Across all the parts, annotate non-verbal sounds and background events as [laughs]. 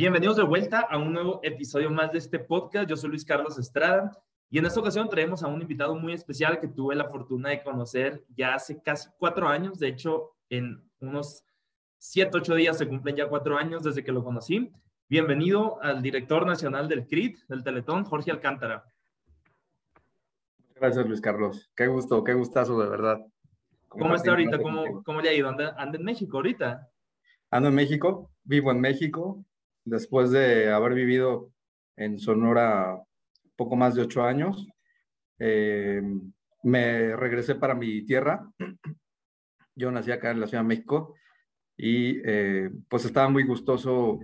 Bienvenidos de vuelta a un nuevo episodio más de este podcast. Yo soy Luis Carlos Estrada y en esta ocasión traemos a un invitado muy especial que tuve la fortuna de conocer ya hace casi cuatro años. De hecho, en unos siete, ocho días se cumplen ya cuatro años desde que lo conocí. Bienvenido al director nacional del CRIT, del Teletón, Jorge Alcántara. Gracias, Luis Carlos. Qué gusto, qué gustazo, de verdad. ¿Cómo está ahorita? ¿Cómo, ¿Cómo, le ha ido? ¿Anda, ¿Anda, en México ahorita? Ando en México, vivo en México, después de haber vivido en Sonora poco más de ocho años. Eh, me regresé para mi tierra. Yo nací acá en la Ciudad de México y eh, pues estaba muy gustoso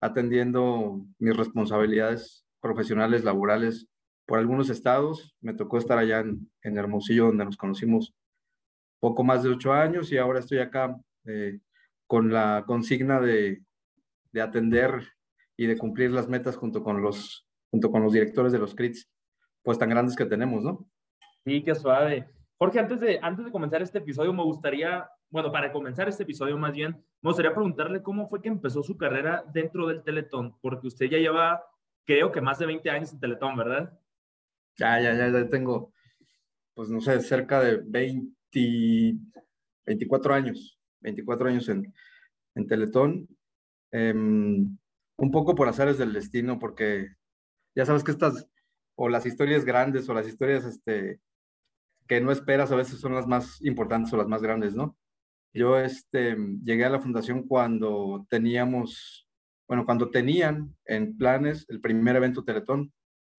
atendiendo mis responsabilidades profesionales, laborales por algunos estados. Me tocó estar allá en, Hermosillo, donde nos conocimos poco más de ocho años y ahora estoy acá eh, con la consigna de, de, atender y de cumplir las metas junto con los, junto con los directores de los CRITs, pues tan grandes que tenemos, ¿no? Sí, qué suave. Jorge, antes de, antes de comenzar este episodio, me gustaría, bueno, para comenzar este episodio más bien, me gustaría preguntarle cómo fue que empezó su carrera dentro del Teletón, porque usted ya lleva, creo que más de 20 años en Teletón, ¿verdad? Ya, ya, ya, ya tengo, pues no sé, cerca de 20, 24 años, 24 años en, en Teletón. Em, un poco por azares del destino, porque ya sabes que estas, o las historias grandes, o las historias este, que no esperas, a veces son las más importantes o las más grandes, ¿no? Yo este, llegué a la fundación cuando teníamos, bueno, cuando tenían en planes el primer evento Teletón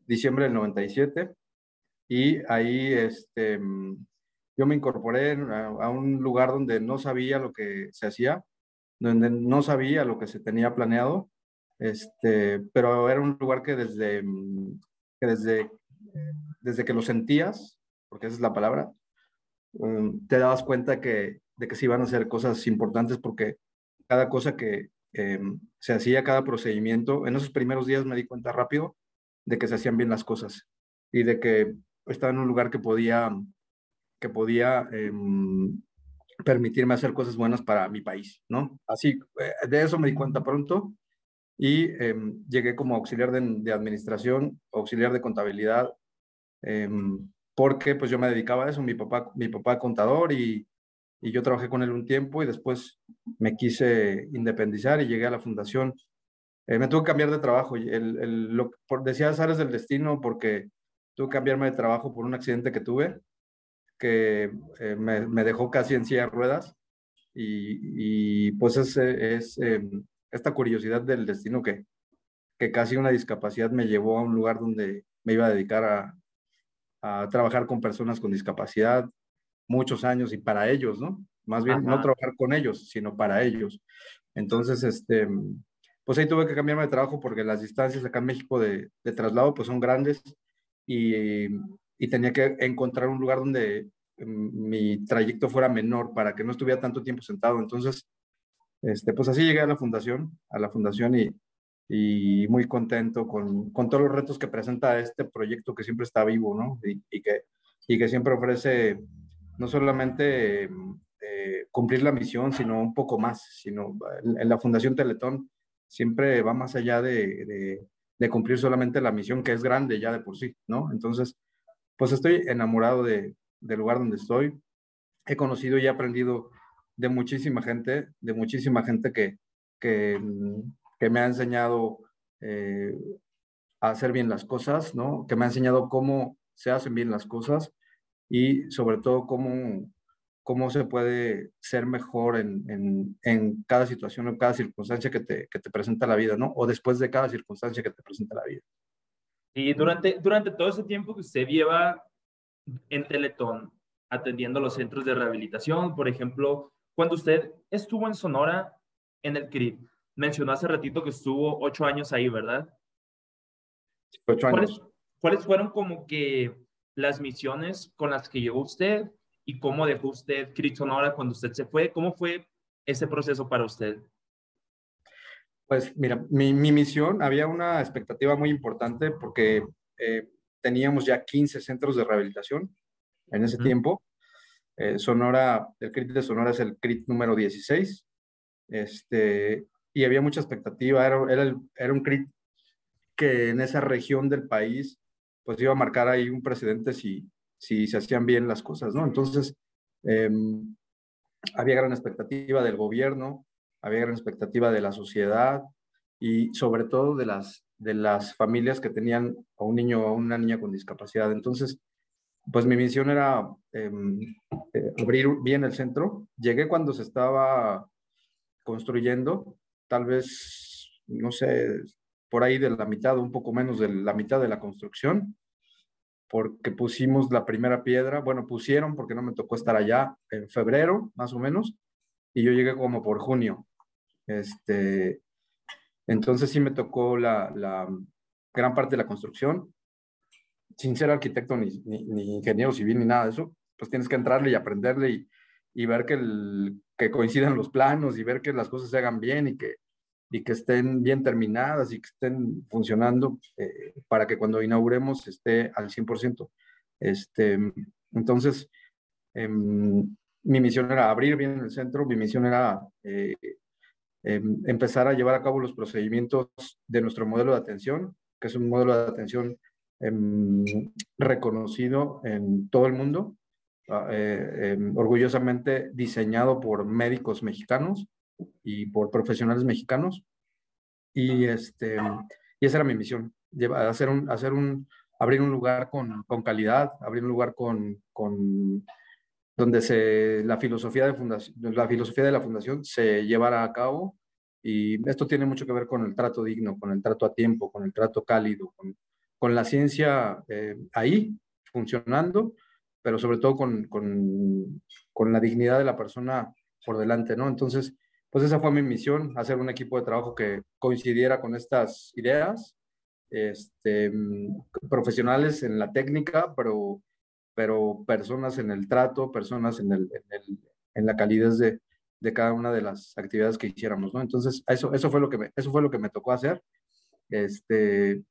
diciembre del 97 y ahí este, yo me incorporé a, un lugar donde no sabía lo que se hacía, donde no sabía lo que se tenía planeado, este, pero era un lugar que desde que, desde, desde que lo sentías, porque esa es la palabra, um, te dabas cuenta que, de que se iban a hacer cosas importantes porque cada cosa que em, se hacía, cada procedimiento, en esos primeros días me di cuenta rápido de que se hacían bien las cosas y de que estaba en un lugar que podía, que podía em, permitirme hacer cosas buenas para mi país, ¿no? Así, eh, de eso me di cuenta pronto y em, llegué como auxiliar de, administración, auxiliar de contabilidad, em, porque pues yo me dedicaba a eso, mi papá, mi papá contador y, yo trabajé con él un tiempo y después me quise independizar y llegué a la fundación eh, me tuve que cambiar de trabajo. El, el, lo, por, áreas del destino porque tuve que cambiarme de trabajo por un accidente que tuve que eh, me, me, dejó casi en silla de ruedas. Y, y pues es, es eh, esta curiosidad del destino que, que casi una discapacidad me llevó a un lugar donde me iba a dedicar a, a trabajar con personas con discapacidad muchos años y para ellos, ¿no? Más bien no trabajar con ellos, sino para ellos. Entonces, este, pues ahí tuve que cambiarme de trabajo porque las distancias acá en México de, de traslado pues son grandes y, y, tenía que encontrar un lugar donde mm, mi trayecto fuera menor para que no estuviera tanto tiempo sentado. Entonces, este, pues así llegué a la fundación, a la fundación y, muy contento con, con, todos los retos que presenta este proyecto que siempre está vivo, ¿no? Y, que, y que siempre ofrece no solamente eh, cumplir la misión, sino un poco más, sino en, la Fundación Teletón siempre va más allá de, de, cumplir solamente la misión que es grande ya de por sí, ¿no? Entonces, pues estoy enamorado de, del lugar donde estoy. He conocido y he aprendido de muchísima gente, de muchísima gente que, que, que me ha enseñado eh, a hacer bien las cosas, ¿no? Que me ha enseñado cómo se hacen bien las cosas y sobre todo cómo, cómo se puede ser mejor en, en, en cada situación o cada circunstancia que te, que te, presenta la vida, ¿no? O después de cada circunstancia que te presenta la vida. Y durante, durante todo ese tiempo que usted lleva en Teletón, atendiendo los centros de rehabilitación, por ejemplo, cuando usted estuvo en Sonora, en el CRIP, mencionó hace ratito que estuvo ocho años ahí, ¿verdad? Ocho años. ¿Cuáles, ¿Cuáles fueron como que las misiones con las que llegó usted y cómo dejó usted Crit Sonora cuando usted se fue. ¿Cómo fue ese proceso para usted? Pues mira, mi, mi misión, había una expectativa muy importante porque eh, teníamos ya 15 centros de rehabilitación en ese tiempo. Eh, Sonora, el CRIT de Sonora es el CRIT número 16. Este, y había mucha expectativa, era, era, era un CRIT que en esa región del país pues iba a marcar ahí un precedente si, si se hacían bien las cosas, ¿no? Entonces, em, había gran expectativa del gobierno, había gran expectativa de la sociedad y sobre todo de las, de las familias que tenían a un niño o a una niña con discapacidad. Entonces, pues mi misión era em, eh, abrir bien el centro. Llegué cuando se estaba construyendo, tal vez, no sé, por ahí de la mitad, un poco menos de la mitad de la construcción, porque pusimos la primera piedra, bueno, pusieron porque no me tocó estar allá en febrero, más o menos, y yo llegué como por junio. Este, entonces sí me tocó la, la gran parte de la construcción, sin ser arquitecto ni, ni, ingeniero civil ni nada de eso, pues tienes que entrarle y aprenderle y, y ver que, que coincidan los planos y ver que las cosas se hagan bien y que, y que estén bien terminadas y que estén funcionando eh, para que cuando inauguremos esté al 100%. Este, entonces, em, mi misión era abrir bien el centro, mi misión era eh, em, empezar a llevar a cabo los procedimientos de nuestro modelo de atención, que es un modelo de atención em, reconocido en todo el mundo, ah, eh, orgullosamente diseñado por médicos mexicanos y por profesionales mexicanos. Y, este, y esa era mi misión, hacer un, hacer un, abrir un lugar con, con calidad, abrir un lugar con, con donde se, la, filosofía de fundación, la filosofía de la fundación se llevara a cabo. Y esto tiene mucho que ver con el trato digno, con el trato a tiempo, con el trato cálido, con, con la ciencia eh, ahí, funcionando, pero sobre todo con, con, con, la dignidad de la persona por delante, ¿no? Entonces, pues esa fue mi misión, hacer un equipo de trabajo que coincidiera con estas ideas, este, profesionales en la técnica, pero, pero personas en el trato, personas en, el, en, el, en la calidez de, de, cada una de las actividades que hiciéramos, ¿no? Entonces, eso, eso, fue, lo que me, eso fue lo que me tocó hacer. Este,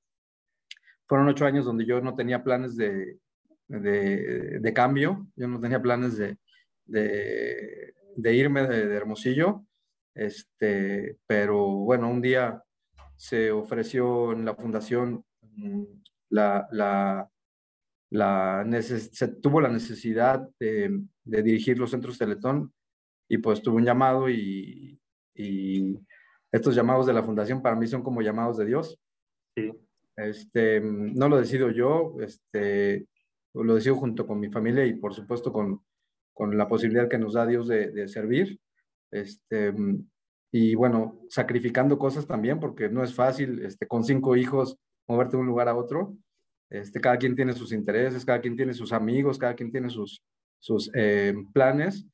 fueron ocho años donde yo no tenía planes de, de, de cambio, yo no tenía planes de, de irme de, Hermosillo. Este, pero bueno, un día se ofreció en la fundación mm, la, la, la se tuvo la necesidad de, de, dirigir los centros Teletón y pues tuvo un llamado y, y, estos llamados de la fundación para mí son como llamados de Dios. Sí. Este, no lo decido yo, este, lo decido junto con mi familia y por supuesto con, con la posibilidad que nos da Dios de, de servir. Este, y bueno, sacrificando cosas también, porque no es fácil este, con cinco hijos moverte de un lugar a otro. Este, cada quien tiene sus intereses, cada quien tiene sus amigos, cada quien tiene sus, sus eh, planes,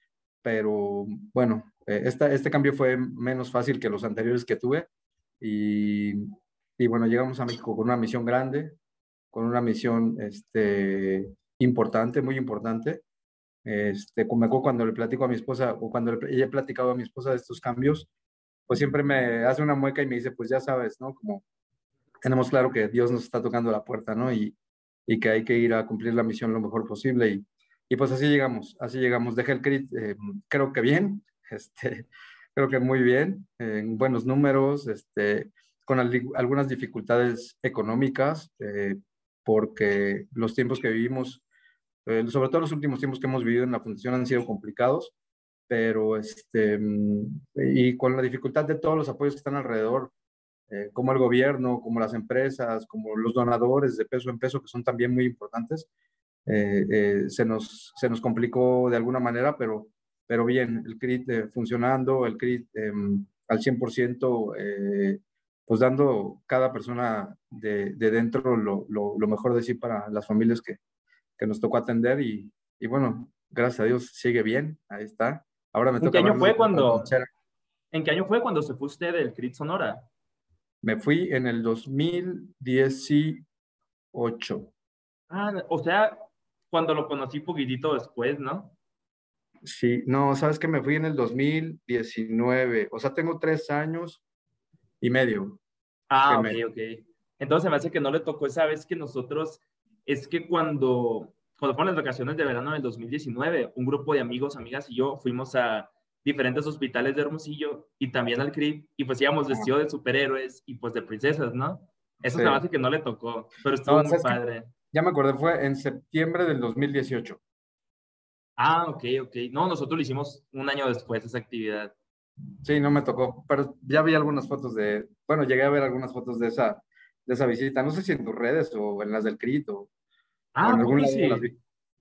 pero bueno, eh, esta, este cambio fue menos fácil que los anteriores que tuve y, y, bueno, llegamos a México con una misión grande, con una misión este, importante, muy importante, este, como cuando le platico a mi esposa o cuando le, he platicado a mi esposa de estos cambios, pues siempre me hace una mueca y me dice, pues ya sabes, ¿no? Como tenemos claro que Dios nos está tocando la puerta, ¿no? Y, y que hay que ir a cumplir la misión lo mejor posible. Y, y pues así llegamos, así llegamos. Dejé el CRIT, eh, creo que bien, [laughs] este, creo que muy bien, en buenos números, este, con algunas dificultades económicas, eh, porque los tiempos que vivimos eh, sobre todo los últimos tiempos que hemos vivido en la fundación han sido complicados, pero este, mm, y con la dificultad de todos los apoyos que están alrededor, eh, como el gobierno, como las empresas, como los donadores de peso en peso, que son también muy importantes, eh, se, nos, se nos complicó de alguna manera, pero, pero bien, el CRIT funcionando, el CRIT em, al 100%, pues dando cada persona de, de dentro lo, lo, lo, mejor de sí para las familias que, que nos tocó atender y, y bueno, gracias a Dios sigue bien, ahí está. Ahora me ¿En qué año fue cuando ¿En qué año fue cuando se fue usted del CRIT Sonora? Me fui en el 2018. Ah, o sea, cuando lo conocí poquitito después, ¿no? Sí, no, sabes que me fui en el 2019, o sea, tengo tres años y medio. Ah, ok, ok. Entonces me hace que no le tocó esa vez que nosotros es que cuando, cuando fueron las vacaciones de verano del 2019, un grupo de amigos, amigas y yo fuimos a diferentes hospitales de Hermosillo y también al CRIP, y pues íbamos vestidos de superhéroes y pues de princesas, ¿no? Eso es la base que no le tocó, pero estuvo muy padre. Ya me acordé, fue en septiembre del 2018. Ah, ok, ok. No, nosotros lo hicimos un año después, esa actividad. Sí, no me tocó, pero ya vi algunas fotos de, bueno, llegué a ver algunas fotos de esa, de esa visita, no sé si en tus redes o en las del CRIT o, ah, en algún sí.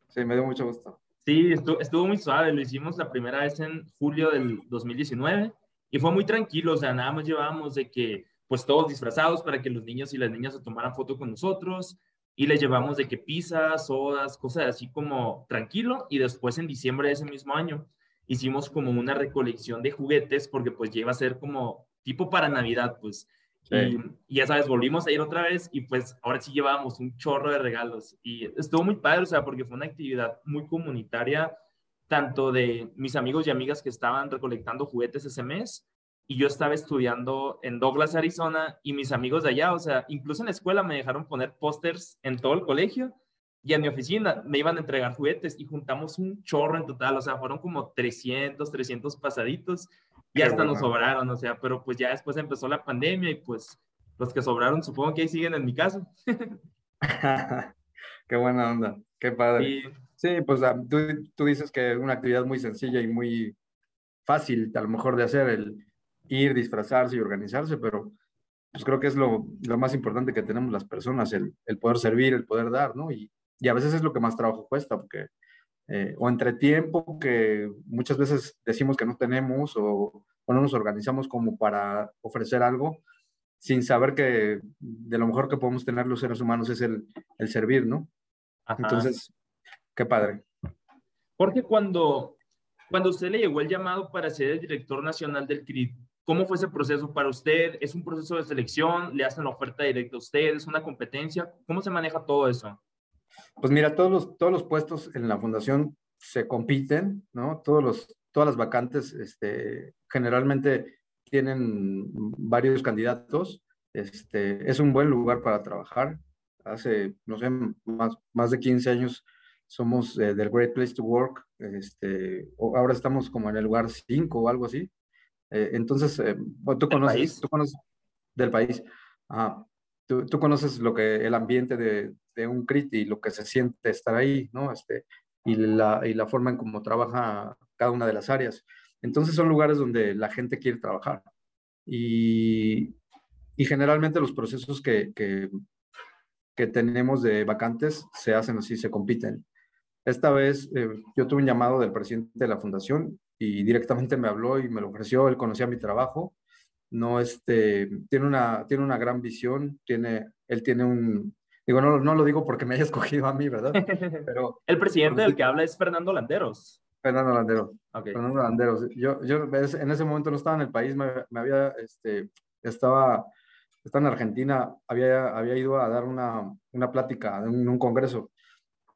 Sí, me dio mucho gusto. Sí, estuvo, muy suave, lo hicimos la primera vez en julio del 2019 y fue muy tranquilo, o sea, nada más llevábamos de que, pues todos disfrazados para que los niños y las niñas se tomaran foto con nosotros, y le llevamos de que pizzas, sodas, cosas así como tranquilo. Y después en diciembre de ese mismo año hicimos como una recolección de juguetes porque pues ya iba a ser como tipo para Navidad, pues. Y, ya sabes, volvimos a ir otra vez y pues ahora sí llevábamos un chorro de regalos. Y estuvo muy padre, o sea, porque fue una actividad muy comunitaria, tanto de mis amigos y amigas que estaban recolectando juguetes ese mes, y yo estaba estudiando en Douglas, Arizona, y mis amigos de allá, o sea, incluso en la escuela me dejaron poner pósters en todo el colegio y en mi oficina me iban a entregar juguetes y juntamos un chorro en total, o sea, fueron como 300, 300 pasaditos y hasta nos sobraron, o sea, pero pues ya después empezó la pandemia y pues los que sobraron supongo que ahí siguen en mi casa. [laughs] qué buena onda, qué padre. Sí, pues ah, tú, tú dices que es una actividad muy sencilla y muy fácil a lo mejor de hacer el ir, disfrazarse y organizarse, pero pues creo que es lo, lo más importante que tenemos las personas, el, el, poder servir, el poder dar, ¿no? Y, y, a veces es lo que más trabajo cuesta, porque, eh, o entre tiempo que muchas veces decimos que no tenemos, o, o, no nos organizamos como para ofrecer algo, sin saber que de lo mejor que podemos tener los seres humanos es el, el servir, ¿no? Entonces, qué padre. Porque cuando, cuando usted le llegó el llamado para ser el director nacional del CRIT, ¿Cómo fue ese proceso para usted? ¿Es un proceso de selección? ¿Le hacen la oferta directa a usted? ¿Es una competencia? ¿Cómo se maneja todo eso? Pues mira, todos los, todos los puestos en la fundación se compiten, ¿no? Todos los, todas las vacantes este, generalmente tienen varios candidatos. Este, es un buen lugar para trabajar. Hace, no sé, más, más de 15 años somos eh, del Great Place to Work. Este, ahora estamos como en el lugar 5 o algo así. Eh, entonces, eh, tú, conoces, tú conoces del país. tú, tú, conoces lo que el ambiente de, de, un CRIT y lo que se siente estar ahí, ¿no? Este, y, la, y la forma en cómo trabaja cada una de las áreas. Entonces son lugares donde la gente quiere trabajar. Y, y generalmente los procesos que, que, que, tenemos de vacantes se hacen así, se compiten. Esta vez eh, yo tuve un llamado del presidente de la fundación y directamente me habló y me lo ofreció, él conocía mi trabajo, no, este, tiene una, tiene una gran visión, tiene, él tiene un, digo, no, no lo digo porque me haya [laughs] escogido a mí, ¿verdad? [laughs] Pero, el presidente del que habla es Fernando Landeros. Fernando Landeros. Fernando Landeros. Yo, yo en ese momento no estaba en el país, me, me había, este, estaba, estaba en Argentina, había, había ido a dar una, una plática en un, congreso,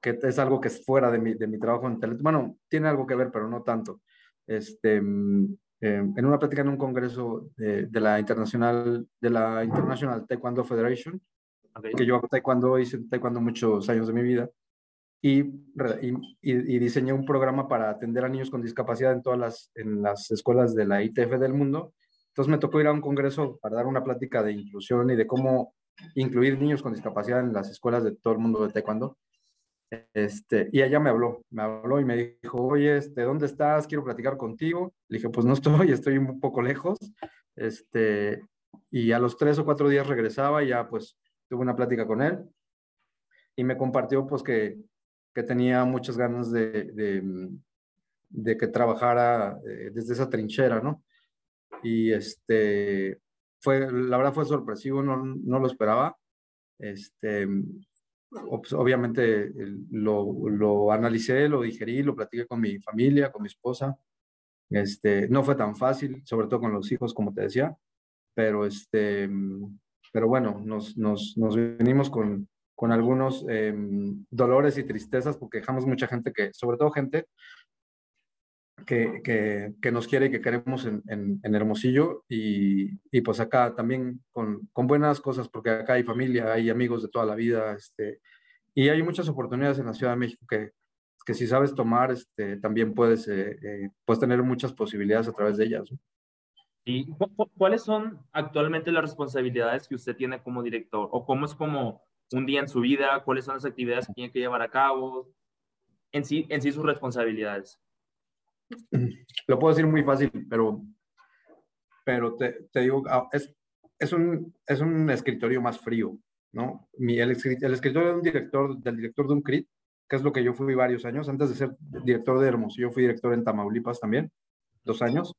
que es algo que es fuera de mi, de mi trabajo en tele. Bueno, tiene algo que ver, pero no tanto este, mm, em, en una plática en un congreso de, la Internacional, de la International Taekwondo Federation, que yo hago taekwondo, hice taekwondo muchos años de mi vida, y, y, y, diseñé un programa para atender a niños con discapacidad en todas las, en las escuelas de la ITF del mundo. Entonces me tocó ir a un congreso para dar una plática de inclusión y de cómo incluir niños con discapacidad en las escuelas de todo el mundo de taekwondo. Este, y ella me habló, me habló y me dijo, oye, este, ¿dónde estás? Quiero platicar contigo. Le dije, pues no estoy, [laughs] estoy un poco lejos. Este, y a los tres o cuatro días regresaba y ya pues tuve una plática con él y me compartió pues que, que tenía muchas ganas de, de, que trabajara eh, desde esa trinchera, ¿no? Y este, fue, la verdad fue sorpresivo, no, no lo esperaba. Este, obviamente lo, lo, analicé, lo digerí, lo platiqué con mi familia, con mi esposa. Este, no fue tan fácil, sobre todo con los hijos, como te decía, pero, este, pero bueno, nos, nos, nos venimos con, con algunos em, dolores y tristezas porque dejamos mucha gente que, sobre todo gente que, que, que, nos quiere y que queremos en, en, Hermosillo y, y, pues acá también con, con, buenas cosas porque acá hay familia, hay amigos de toda la vida este, y hay muchas oportunidades en la Ciudad de México que, que si sabes tomar, este, también puedes, eh, eh, puedes tener muchas posibilidades a través de ellas. ¿Y cuáles son actualmente las responsabilidades que usted tiene como director? ¿O cómo es como un día en su vida? ¿Cuáles son las actividades que tiene que llevar a cabo? En sí, en sí sus responsabilidades. [clears throat] Lo puedo decir muy fácil, pero, pero te, te digo, ah, es, es, un, es un escritorio más frío, ¿no? Mi, el, el escritorio de un director, del director de un CRIT, que es lo que yo fui varios años, antes de ser director de Hermosillo, fui director en Tamaulipas también, dos años.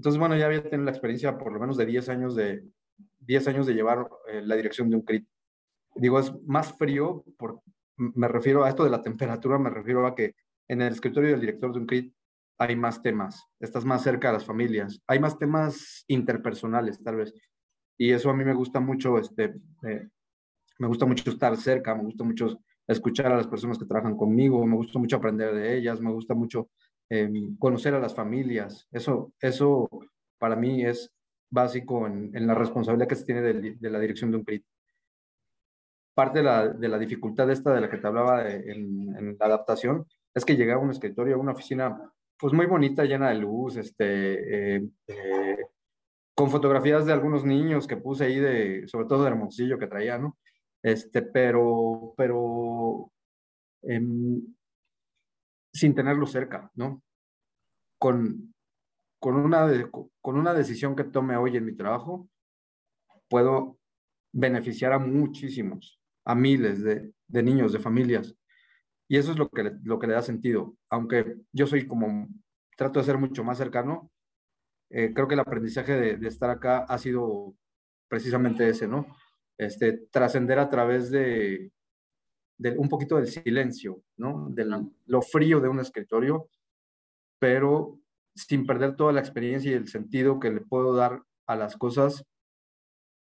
Entonces, bueno, ya había tenido la experiencia por lo menos de 10 años de, 10 años de llevar eh, la dirección de un CRIT. Digo, es más frío, por, me refiero a esto de la temperatura, me refiero a que en el escritorio del director de un CRIT hay más temas, estás más cerca de las familias, hay más temas interpersonales tal vez. Y eso a mí me gusta mucho, este, eh, me gusta mucho estar cerca, me gusta mucho escuchar a las personas que trabajan conmigo, me gusta mucho aprender de ellas, me gusta mucho Em, conocer a las familias. Eso, eso para mí es básico en, la responsabilidad que se tiene de, la dirección de un CRIT. Parte de la, de la, dificultad esta de la que te hablaba en, la adaptación es que llegaba a un escritorio, a una oficina pues muy bonita, llena de luz, este, eh, eh, con fotografías de algunos niños que puse ahí, de, sobre todo de Hermosillo que traía, ¿no? Este, pero, pero em, sin tenerlo cerca, ¿no? Con, con, una, con una decisión que tome hoy en mi trabajo, puedo beneficiar a muchísimos, a miles de, de niños, de familias. Y eso es lo que, lo que le da sentido. Aunque yo soy como, trato de ser mucho más cercano, eh, creo que el aprendizaje de, de, estar acá ha sido precisamente ese, ¿no? Este, trascender a través de, un poquito del silencio, ¿no? De lo frío de un escritorio, pero sin perder toda la experiencia y el sentido que le puedo dar a las cosas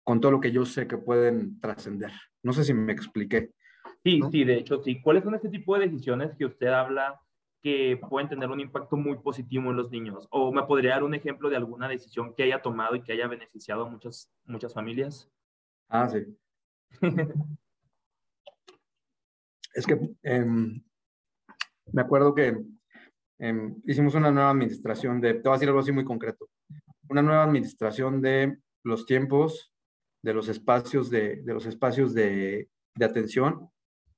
con todo lo que yo sé que pueden trascender. No sé si me expliqué. Sí, sí, de hecho, sí. ¿Cuáles son este tipo de decisiones que usted habla que pueden tener un impacto muy positivo en los niños? ¿O me podría dar un ejemplo de alguna decisión que haya tomado y que haya beneficiado a muchas, muchas familias? Ah, sí. [laughs] Es que em, me acuerdo que em, hicimos una nueva administración de, te voy a decir algo así muy concreto, una nueva administración de los tiempos, de los espacios de, de los espacios de, de, atención,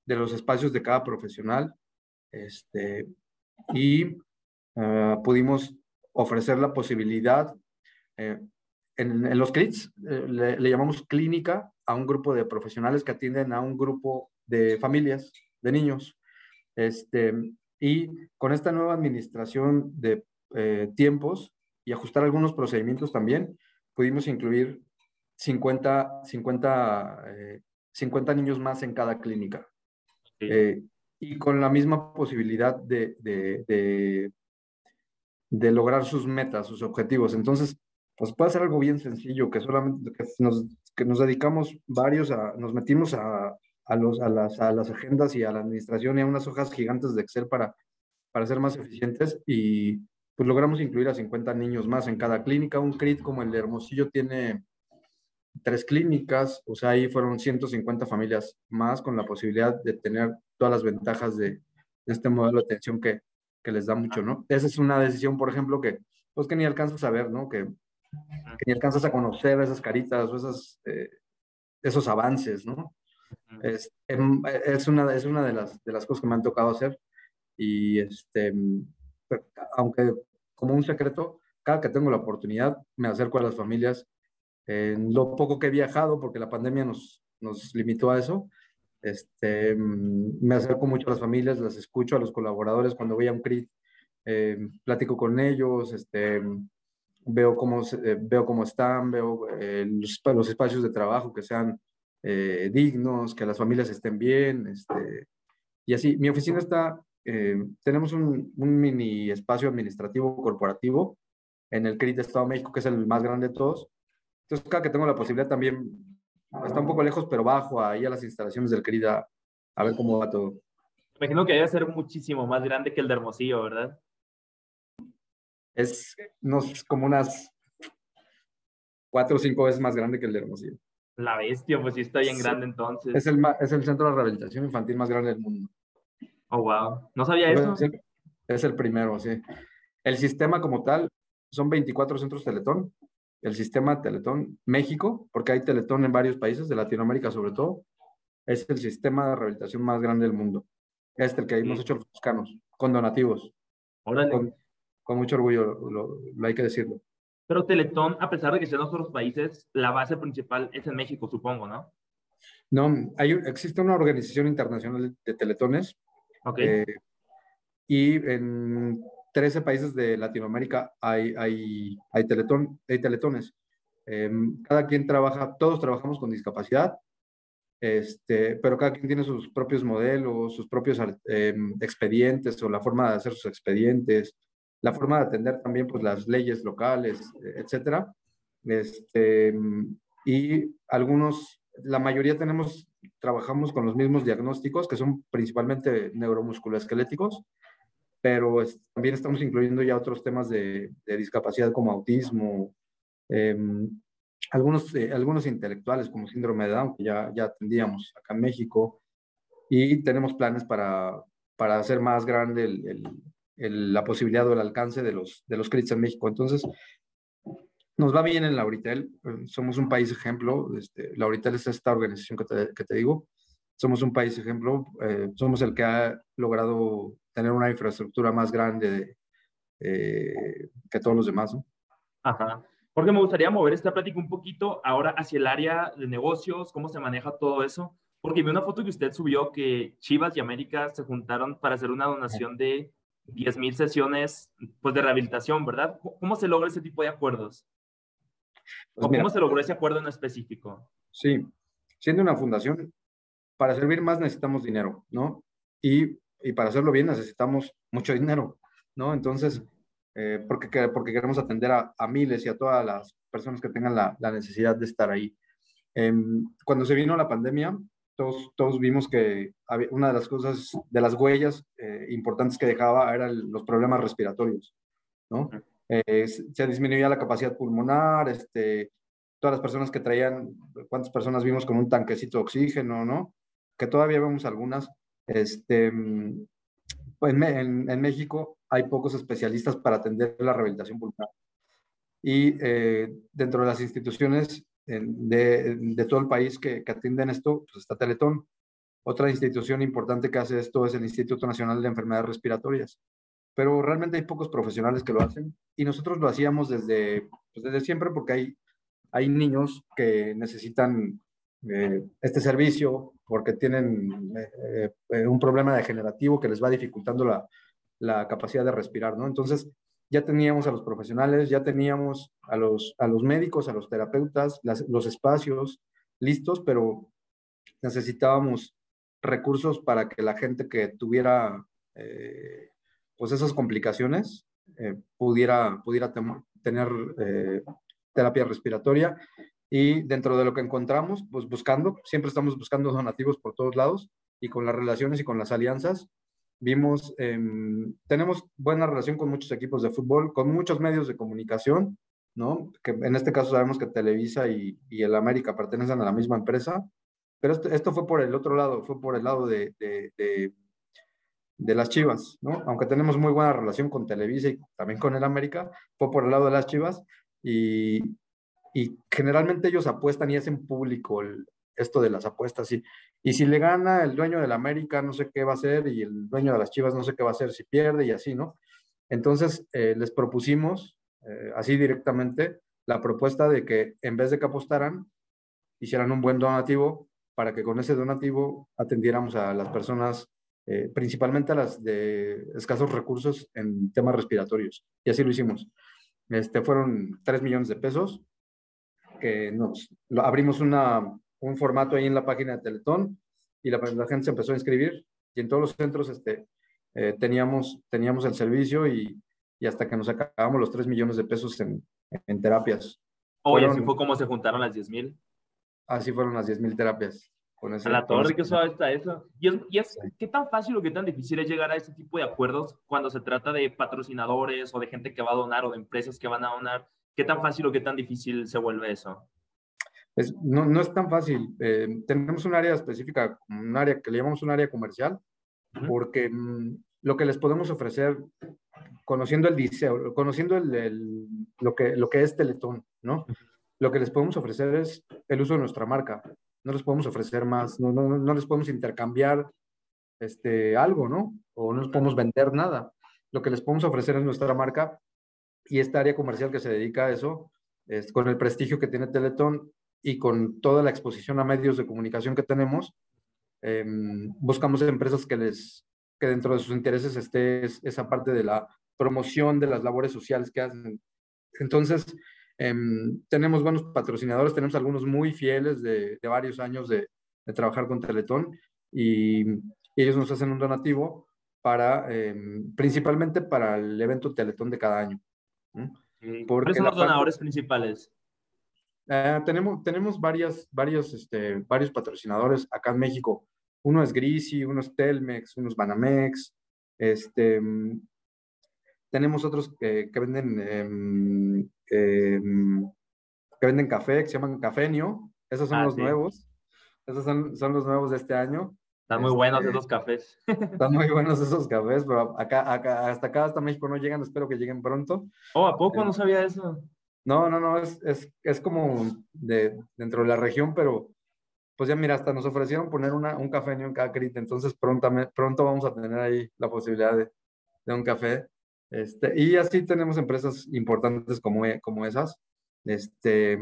de los espacios de cada profesional, este, y uh, pudimos ofrecer la posibilidad, eh, en, los CRITs eh, le llamamos clínica a un grupo de profesionales que atienden a un grupo de familias, de niños. Este, y con esta nueva administración de eh, tiempos y ajustar algunos procedimientos también, pudimos incluir 50, 50, 50 niños más en cada clínica. Eh, y con la misma posibilidad de, de, de, lograr sus metas, sus objetivos. Entonces, pues puede ser algo bien sencillo, que solamente que nos, que nos dedicamos varios a, nos metimos a, a, las, agendas y a la administración y a unas hojas gigantes de Excel para, para ser más eficientes y pues logramos incluir a 50 niños más en cada clínica. Un CRIT como el de Hermosillo tiene tres clínicas, o sea, ahí fueron 150 familias más con la posibilidad de tener todas las ventajas de, este modelo de atención que, que, les da mucho, ¿no? Esa es una decisión, por ejemplo, que pues que ni alcanzas a ver, ¿no? Que, que ni alcanzas a conocer esas caritas o esas, eh, esos avances, ¿no? Es, em, es, una, es una de las, de las cosas que me han tocado hacer y este, aunque como un secreto, cada que tengo la oportunidad me acerco a las familias. En lo poco que he viajado, porque la pandemia nos, nos limitó a eso, este, me acerco mucho a las familias, las escucho a los colaboradores cuando voy a un CRIT, eh, platico con ellos, este, veo, cómo, veo cómo están, veo eh, los, los, espacios de trabajo que sean eh, dignos, que las familias estén bien, este, y así. Mi oficina está, eh, tenemos un, un, mini espacio administrativo corporativo en el CRIT de Estado de México, que es el más grande de todos. Entonces, cada que tengo la posibilidad también, está un poco lejos, pero bajo ahí a las instalaciones del CRIT a, a ver cómo va todo. Imagino que debe ser muchísimo más grande que el de Hermosillo, ¿verdad? Es no, como unas cuatro o cinco veces más grande que el de Hermosillo. La bestia, pues sí está bien grande entonces. Es el, es el centro de rehabilitación infantil más grande del mundo. Oh, wow. No sabía eso. Es el, primero, sí. El sistema como tal son 24 centros Teletón. El sistema Teletón México, porque hay Teletón en varios países de Latinoamérica sobre todo, es el sistema de rehabilitación más grande del mundo. Este, el que hemos hecho los mexicanos, con donativos. Con, con, mucho orgullo, lo, hay que decirlo. Pero Teletón, a pesar de que sea en otros países, la base principal es en México, supongo, ¿no? No, hay, existe una organización internacional de teletones. Ok. Eh, y en 13 países de Latinoamérica hay, hay, hay, teletón, hay teletones. Em, cada quien trabaja, todos trabajamos con discapacidad, este, pero cada quien tiene sus propios modelos, sus propios em, expedientes o la forma de hacer sus expedientes, la forma de atender también pues, las leyes locales, etcétera. Este, y algunos la mayoría tenemos, trabajamos con los mismos diagnósticos, que son principalmente neuromusculoesqueléticos, pero también estamos incluyendo ya otros temas de, discapacidad como autismo, em, algunos, eh, algunos intelectuales como síndrome de Down, que ya, ya atendíamos acá en México, y tenemos planes para, para hacer más grande la posibilidad o el alcance de los, de los CRITs en México. Entonces, nos va bien en Lauritel, eh, somos un país ejemplo, este, Lauritel es esta organización que te, que te digo, somos un país ejemplo, eh, somos el que ha logrado tener una infraestructura más grande eh, que todos los demás. ¿no? Ajá, porque me gustaría mover esta plática un poquito ahora hacia el área de negocios, cómo se maneja todo eso, porque vi una foto que usted subió que Chivas y América se juntaron para hacer una donación de 10.000 sesiones pues, de rehabilitación, ¿verdad? ¿Cómo se logra ese tipo de acuerdos? Pues ¿Cómo se logró ese acuerdo en específico? Sí, siendo una fundación, para servir más necesitamos dinero, ¿no? Y, y para hacerlo bien necesitamos mucho dinero, ¿no? Entonces, eh, porque, porque queremos atender a, a, miles y a todas las personas que tengan la, la necesidad de estar ahí. Em, cuando se vino la pandemia, todos, todos vimos que una de las cosas, de las huellas eh, importantes que dejaba eran los problemas respiratorios, ¿no? Eh, se disminuía la capacidad pulmonar, este, todas las personas que traían, cuántas personas vimos con un tanquecito de oxígeno, ¿no? Que todavía vemos algunas. Este, pues en, en, México hay pocos especialistas para atender la rehabilitación pulmonar. Y eh, dentro de las instituciones de, todo el país que, que atienden esto, pues está Teletón. Otra institución importante que hace esto es el Instituto Nacional de Enfermedades Respiratorias pero realmente hay pocos profesionales que lo hacen y nosotros lo hacíamos desde, pues, desde siempre porque hay, hay niños que necesitan eh, este servicio porque tienen eh, eh, un problema degenerativo que les va dificultando la, la, capacidad de respirar, ¿no? Entonces, ya teníamos a los profesionales, ya teníamos a los, a los médicos, a los terapeutas, los espacios listos, pero necesitábamos recursos para que la gente que tuviera pues esas complicaciones eh, pudiera, pudiera tener eh, terapia respiratoria. Y dentro de lo que encontramos, pues buscando, siempre estamos buscando donativos por todos lados y con las relaciones y con las alianzas, vimos, em, tenemos buena relación con muchos equipos de fútbol, con muchos medios de comunicación, ¿no? Que en este caso sabemos que Televisa y, y el América pertenecen a la misma empresa, pero esto, esto, fue por el otro lado, fue por el lado de, de, de de las Chivas, ¿no? Aunque tenemos muy buena relación con Televisa y también con el América, fue por el lado de las Chivas y, y generalmente ellos apuestan y hacen público esto de las apuestas. Y, y si le gana el dueño del América, no sé qué va a hacer, y el dueño de las Chivas, no sé qué va a hacer si pierde y así, ¿no? Entonces, eh, les propusimos, eh, así directamente, la propuesta de que en vez de que apostaran, hicieran un buen donativo para que con ese donativo atendiéramos a las personas eh, principalmente a las de escasos recursos en temas respiratorios. Y así lo hicimos. Este, fueron 3 millones de pesos que nos abrimos una, un formato ahí en la página de Teletón y la, gente se empezó a inscribir y en todos los centros este, eh, teníamos, teníamos el servicio y, y, hasta que nos acabamos los 3 millones de pesos en, en terapias. Oye, así fue como se juntaron las 10 mil. Así fueron las 10 mil terapias a la torre, que suave está eso. Y es, y es ¿qué tan fácil o qué tan difícil es llegar a ese tipo de acuerdos cuando se trata de patrocinadores o de gente que va a donar o de empresas que van a donar? ¿Qué tan fácil o qué tan difícil se vuelve eso? Es, no, no, es tan fácil. Eh, tenemos un área específica, un área que le llamamos un área comercial, porque mm, lo que les podemos ofrecer, conociendo el diseño, conociendo el, lo, que, lo que es Teletón, ¿no? Lo que les podemos ofrecer es el uso de nuestra marca. No les podemos ofrecer más, no, no, no les podemos intercambiar este, algo, ¿no? O no les podemos vender nada. Lo que les podemos ofrecer es nuestra marca y esta área comercial que se dedica a eso, es, con el prestigio que tiene Teletón y con toda la exposición a medios de comunicación que tenemos, em, buscamos empresas que les que dentro de sus intereses esté esa parte de la promoción de las labores sociales que hacen. Entonces, em, tenemos buenos patrocinadores, tenemos algunos muy fieles de, de varios años de, de, trabajar con Teletón y, ellos nos hacen un donativo para, em, principalmente para el evento Teletón de cada año. ¿Cuáles son los donadores principales? Eh, tenemos, tenemos varias, varios, este, varios patrocinadores acá en México. Uno es Grisi, uno es Telmex, uno es Banamex. Este, tenemos otros que, que venden em, em, que venden café, que se llaman Cafenio. Esos son ah, los nuevos. Esos son, son, los nuevos de este año. Están muy buenos este, esos cafés. [laughs] Están muy buenos esos cafés, pero acá, acá, hasta acá, hasta México no llegan. Espero que lleguen pronto. Oh, ¿a poco no sabía eso? No, no, no, es, es, es como de, dentro de la región, pero pues ya mira, hasta nos ofrecieron poner un café en cada crit, entonces pronto, pronto vamos a tener ahí la posibilidad de, de un café. Este, y así tenemos empresas importantes como, como esas, este,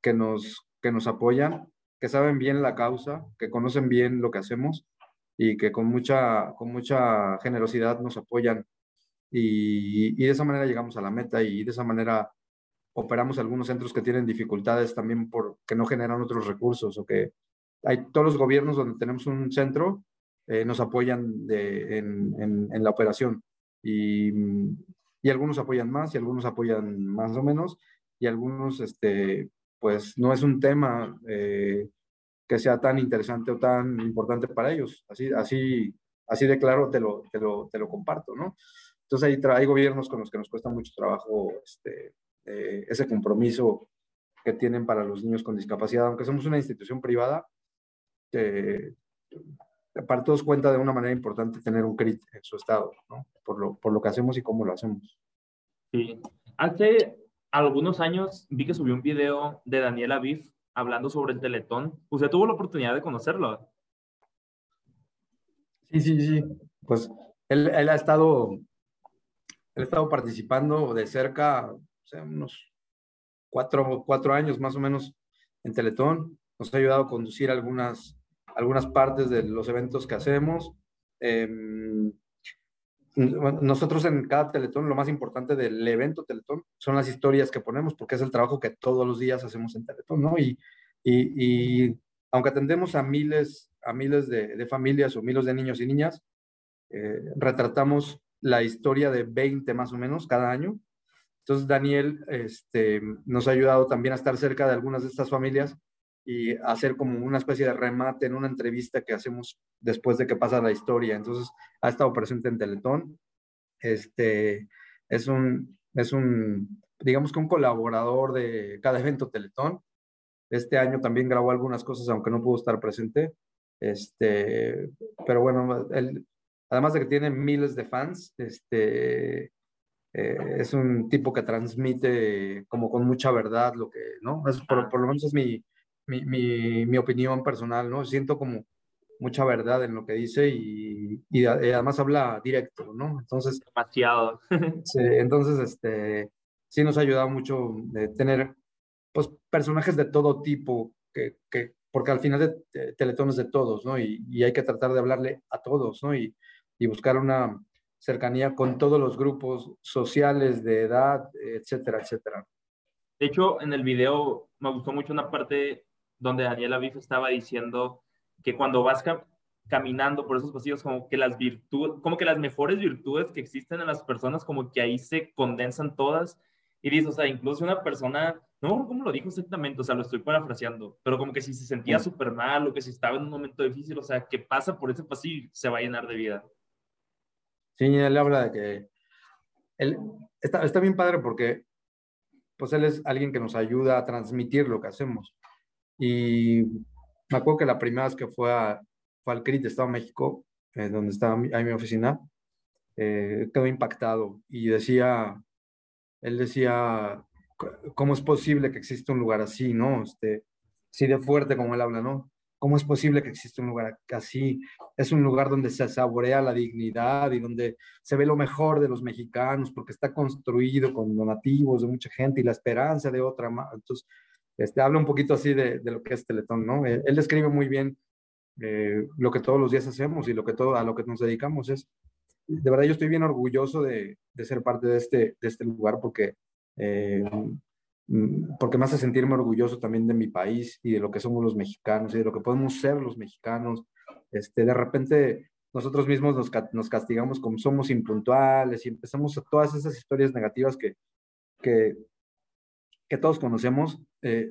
que, nos, que nos apoyan, que saben bien la causa, que conocen bien lo que hacemos y que con mucha, con mucha generosidad nos apoyan. Y, y de esa manera llegamos a la meta y de esa manera operamos algunos centros que tienen dificultades también porque no generan otros recursos o que hay todos los gobiernos donde tenemos un centro eh, nos apoyan de, en, en, la operación. Y, y, algunos apoyan más y algunos apoyan más o menos y algunos este pues no es un tema eh, que sea tan interesante o tan importante para ellos. Así así así de claro te lo, te lo, te lo comparto no entonces hay, hay gobiernos con los que nos cuesta mucho trabajo este, eh, ese compromiso que tienen para los niños con discapacidad, aunque somos una institución privada, eh, para todos cuenta de una manera importante tener un CRIT en su estado, ¿no? por, lo, por lo que hacemos y cómo lo hacemos. Sí. Hace algunos años vi que subió un video de Daniel Aviv hablando sobre el Teletón. ¿Usted tuvo la oportunidad de conocerlo? Sí, sí, sí. Pues él, él ha estado él ha estado participando de cerca unos cuatro, cuatro años más o menos en Teletón. Nos ha ayudado a conducir algunas, algunas partes de los eventos que hacemos. Em, nosotros en cada Teletón, lo más importante del evento Teletón son las historias que ponemos, porque es el trabajo que todos los días hacemos en Teletón, ¿no? Y, y, y aunque atendemos a miles, a miles de, de, familias o miles de niños y niñas, eh, retratamos la historia de 20 más o menos cada año entonces, Daniel este, nos ha ayudado también a estar cerca de algunas de estas familias y hacer como una especie de remate en una entrevista que hacemos después de que pasa la historia. Entonces, ha estado presente en Teletón. Este, es un, es un, digamos que un colaborador de cada evento Teletón. Este año también grabó algunas cosas, aunque no pudo estar presente. Este, pero bueno, él, además de que tiene miles de fans, este, eh, es un tipo que transmite como con mucha verdad lo que, ¿no? Es, por, por, lo menos es mi, mi, mi, mi, opinión personal, ¿no? Siento como mucha verdad en lo que dice y, y, además habla directo, ¿no? Entonces... Demasiado. [laughs] sí, entonces, este, sí nos ha ayudado mucho de tener, pues, personajes de todo tipo, que, que porque al final de, Teletón es de todos, ¿no? Y, y hay que tratar de hablarle a todos, ¿no? Y, y buscar una, cercanía con todos los grupos sociales de edad, etcétera, etcétera. De hecho, en el video me gustó mucho una parte donde Daniela Aviv estaba diciendo que cuando vas caminando por esos pasillos, como que las virtudes, como que las mejores virtudes que existen en las personas, como que ahí se condensan todas. Y dice, o sea, incluso una persona, no cómo lo dijo exactamente, o sea, lo estoy parafraseando, pero como que si se sentía mm. súper mal o que si estaba en un momento difícil, o sea, que pasa por ese pasillo se va a llenar de vida. Sí, él habla de que él está, está bien padre porque pues él es alguien que nos ayuda a transmitir lo que hacemos. Y me acuerdo que la primera vez que fue, a, fue al CRIT de Estado de México, eh, donde estaba mi, mi oficina, eh, quedó impactado y decía, él decía, ¿cómo es posible que exista un lugar así, no? Este, así de fuerte como él habla, ¿no? ¿Cómo es posible que exista un lugar así? Es un lugar donde se saborea la dignidad y donde se ve lo mejor de los mexicanos porque está construido con donativos de mucha gente y la esperanza de otra. Entonces, este, habla un poquito así de, lo que es Teletón, ¿no? Él, él describe muy bien eh, lo que todos los días hacemos y lo que todo, a lo que nos dedicamos es, de verdad yo estoy bien orgulloso de, ser parte de este, de este lugar porque, eh, porque me hace sentirme orgulloso también de mi país y de lo que somos los mexicanos y de lo que podemos ser los mexicanos. Este, de repente nosotros mismos nos, nos castigamos como somos impuntuales y empezamos a todas esas historias negativas que, que, que todos conocemos, eh,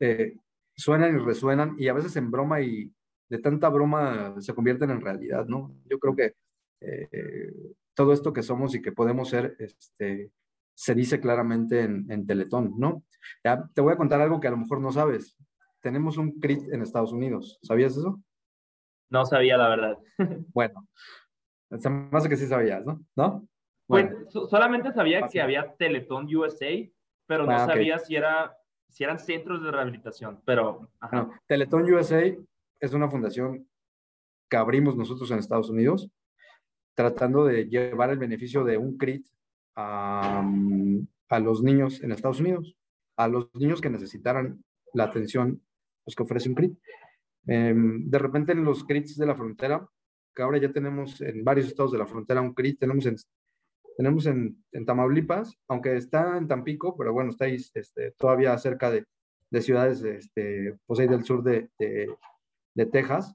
eh, suenan y resuenan y a veces en broma y, de tanta broma se convierten en realidad, ¿no? Yo creo que eh, todo esto que somos y que podemos ser, este, se dice claramente en, en, Teletón, ¿no? Ya te voy a contar algo que a lo mejor no sabes. Tenemos un CRIT en Estados Unidos. ¿Sabías eso? No sabía, la verdad. [laughs] bueno, más que sí sabías, ¿no? ¿No? Bueno, pues solamente sabía que había Teletón USA, pero no ah, sabía si, era, si eran centros de rehabilitación, pero... Ajá. Teletón USA es una fundación que abrimos nosotros en Estados Unidos, tratando de llevar el beneficio de un CRIT a, a los niños en Estados Unidos, a los niños que necesitaran la atención pues, que ofrece un CRIT. Eh, de repente en los CRITs de la frontera, que ahora ya tenemos en varios estados de la frontera un CRIT, tenemos en, tenemos en, en Tamaulipas, aunque está en Tampico, pero bueno, está ahí este, todavía cerca de, de ciudades este, pues ahí del sur de, de, de Texas.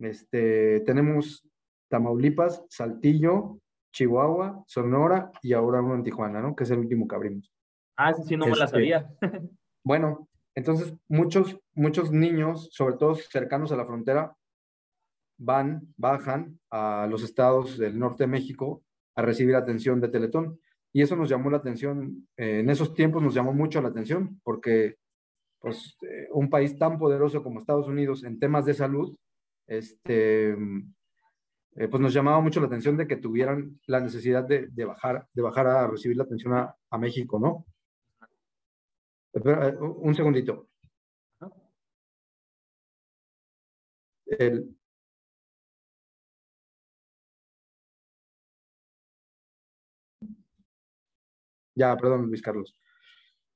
Este, tenemos Tamaulipas, Saltillo, Chihuahua, Sonora y ahora uno en Tijuana, ¿no? Que es el último que abrimos. Ah, ese sí no me la este, sabía. [laughs] bueno, entonces muchos, muchos niños, sobre todo cercanos a la frontera, van, bajan a los estados del norte de México a recibir atención de Teletón. Y eso nos llamó la atención, eh, en esos tiempos nos llamó mucho la atención, porque pues, eh, un país tan poderoso como Estados Unidos en temas de salud, este, eh, pues nos llamaba mucho la atención de que tuvieran la necesidad de, de bajar, de bajar a recibir la atención a, México, ¿no? Eh, un segundito. Ya, perdón, Luis Carlos.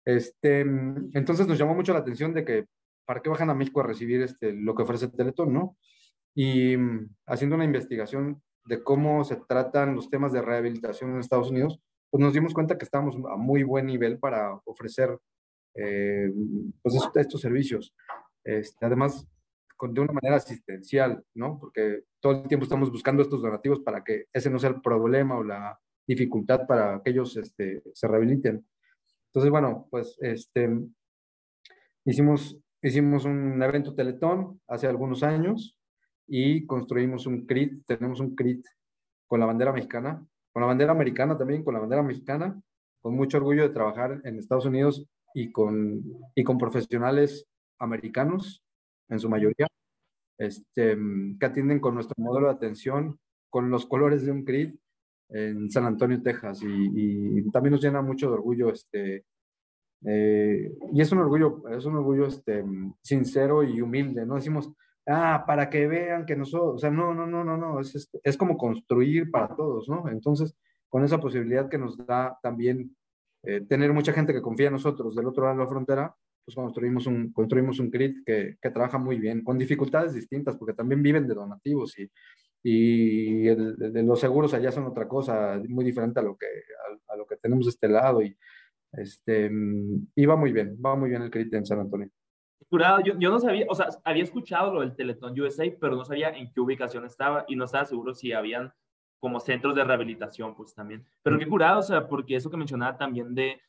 Este, entonces nos llamó mucho la atención de que, ¿para qué bajan a México a recibir este, lo que ofrece Teletón, no? Y haciendo una investigación de cómo se tratan los temas de rehabilitación en Estados Unidos, pues nos dimos cuenta que estamos a muy buen nivel para ofrecer eh, pues estos, servicios. Este, además, de una manera asistencial, ¿no? Porque todo el tiempo estamos buscando estos donativos para que ese no sea el problema o la dificultad para que ellos este, se rehabiliten. Entonces, bueno, pues este, hicimos, hicimos un evento Teletón hace algunos años y construimos un CRIT, tenemos un CRIT con la bandera mexicana, con la bandera americana también, con la bandera mexicana, con mucho orgullo de trabajar en Estados Unidos y con, y con profesionales americanos, en su mayoría, este, que atienden con nuestro modelo de atención, con los colores de un CRIT en San Antonio, Texas, y, y también nos llena mucho de orgullo este, eh, y es un orgullo, es un orgullo este, sincero y humilde, no decimos, ah, para que vean que nosotros, o sea, no, no, no, no, no, es, es, como construir para todos, ¿no? Entonces, con esa posibilidad que nos da también eh, tener mucha gente que confía en nosotros del otro lado de la frontera, pues construimos un, construimos un CRIT que, que trabaja muy bien, con dificultades distintas, porque también viven de donativos y, y el, de los seguros allá son otra cosa, muy diferente a lo que, a, lo que tenemos de este lado y este, iba muy bien, va muy bien el crédito en San Antonio. Jurado, yo, yo, no sabía, o sea, había escuchado lo del Teletón USA, pero no sabía en qué ubicación estaba y no estaba seguro si habían como centros de rehabilitación, pues también. Pero qué curado, o sea, porque eso que mencionaba también de,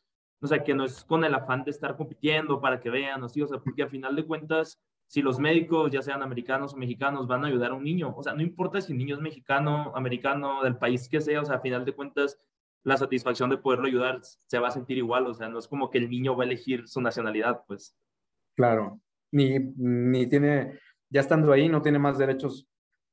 o sea, que no es con el afán de estar compitiendo para que vean, o, sí, o sea, porque a final de cuentas, si los médicos, ya sean americanos o mexicanos, van a ayudar a un niño, o sea, no importa si el niño es mexicano, americano, del país que sea, o sea, a final de cuentas, la satisfacción de poderlo ayudar se va a sentir igual, o sea, no es como que el niño va a elegir su nacionalidad, pues. Claro, ni, ni tiene, ya estando ahí, no tiene más derechos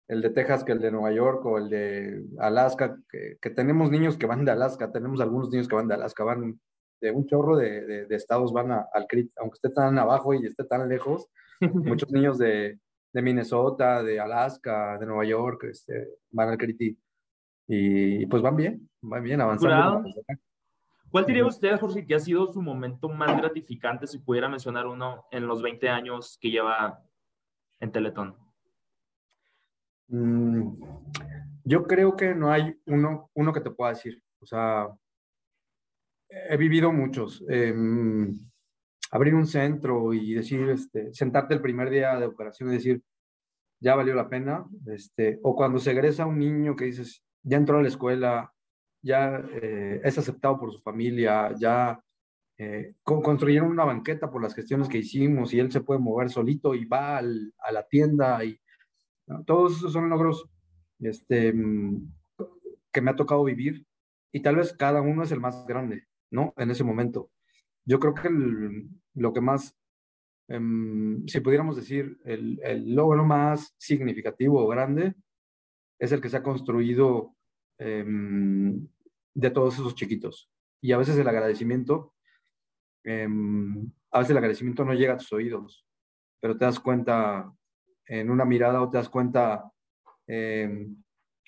el de Texas que el de Nueva York o el de Alaska, que, tenemos niños que van de Alaska, tenemos algunos niños que van de Alaska, van de un chorro de, de, estados van al CRIT, aunque esté tan abajo y esté tan lejos, muchos [laughs] niños de, de, Minnesota, de Alaska, de Nueva York, este, van al CRIT y, pues van bien, van bien avanzando. ¿Cuál diría usted, Jorge, que ha sido su momento más gratificante, si pudiera mencionar uno, en los 20 años que lleva en Teletón? Mm, yo creo que no hay uno, uno que te pueda decir. O sea, he vivido muchos. Em, abrir un centro y decir, este, sentarte el primer día de operación y decir, ya valió la pena. Este, o cuando se egresa un niño que dices, ya entró a la escuela, ya eh, es aceptado por su familia, ya eh, construyeron una banqueta por las gestiones que hicimos y él se puede mover solito y va a la tienda y todos esos son logros este, mm, que me ha tocado vivir y tal vez cada uno es el más grande, ¿no? En ese momento. Yo creo que lo que más, em, si pudiéramos decir, el, el logro más significativo o grande es el que se ha construido em, de todos esos chiquitos. Y a veces el agradecimiento, em, a veces el agradecimiento no llega a tus oídos, pero te das cuenta en una mirada o te das cuenta em,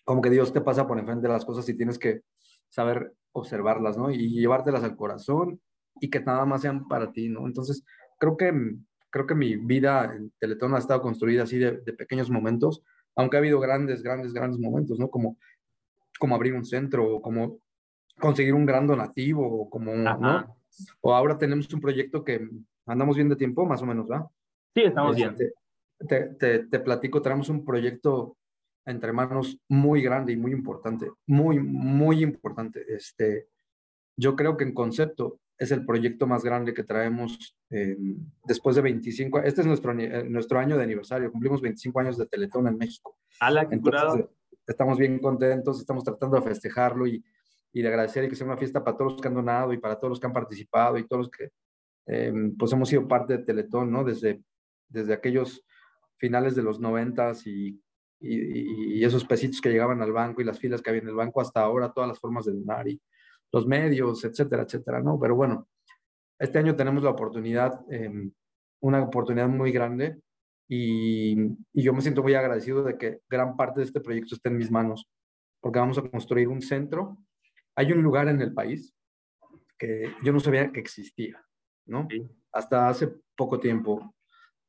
como que Dios te pasa por enfrente de las cosas y tienes que saber observarlas, ¿no? Y llevártelas al corazón y que nada más sean para ti, ¿no? Entonces, creo que, creo que mi vida en Teletón ha estado construida así de, de pequeños momentos, aunque ha habido grandes, grandes, grandes momentos, ¿no? Como, como abrir un centro, o como conseguir un gran donativo, o como, ¿no? O ahora tenemos un proyecto que andamos bien de tiempo, más o menos, ¿verdad? Sí, estamos bien. Este, te, te, te, platico, tenemos un proyecto entre manos muy grande y muy importante, muy, muy importante. Este, yo creo que en concepto es el proyecto más grande que traemos eh, después de 25, este es nuestro, eh, nuestro año de aniversario, cumplimos 25 años de Teletón en México. A la Entonces, estamos bien contentos, estamos tratando de festejarlo y, y de agradecer y que sea una fiesta para todos los que han donado y para todos los que han participado y todos los que eh, pues hemos sido parte de Teletón, ¿no? Desde, desde aquellos finales de los noventas y, y, y, esos pesitos que llegaban al banco y las filas que había en el banco hasta ahora, todas las formas de donar y los medios, etcétera, etcétera, ¿no? Pero bueno, este año tenemos la oportunidad, eh, una oportunidad muy grande y, y, yo me siento muy agradecido de que gran parte de este proyecto esté en mis manos, porque vamos a construir un centro. Hay un lugar en el país que yo no sabía que existía, ¿no? Hasta hace poco tiempo.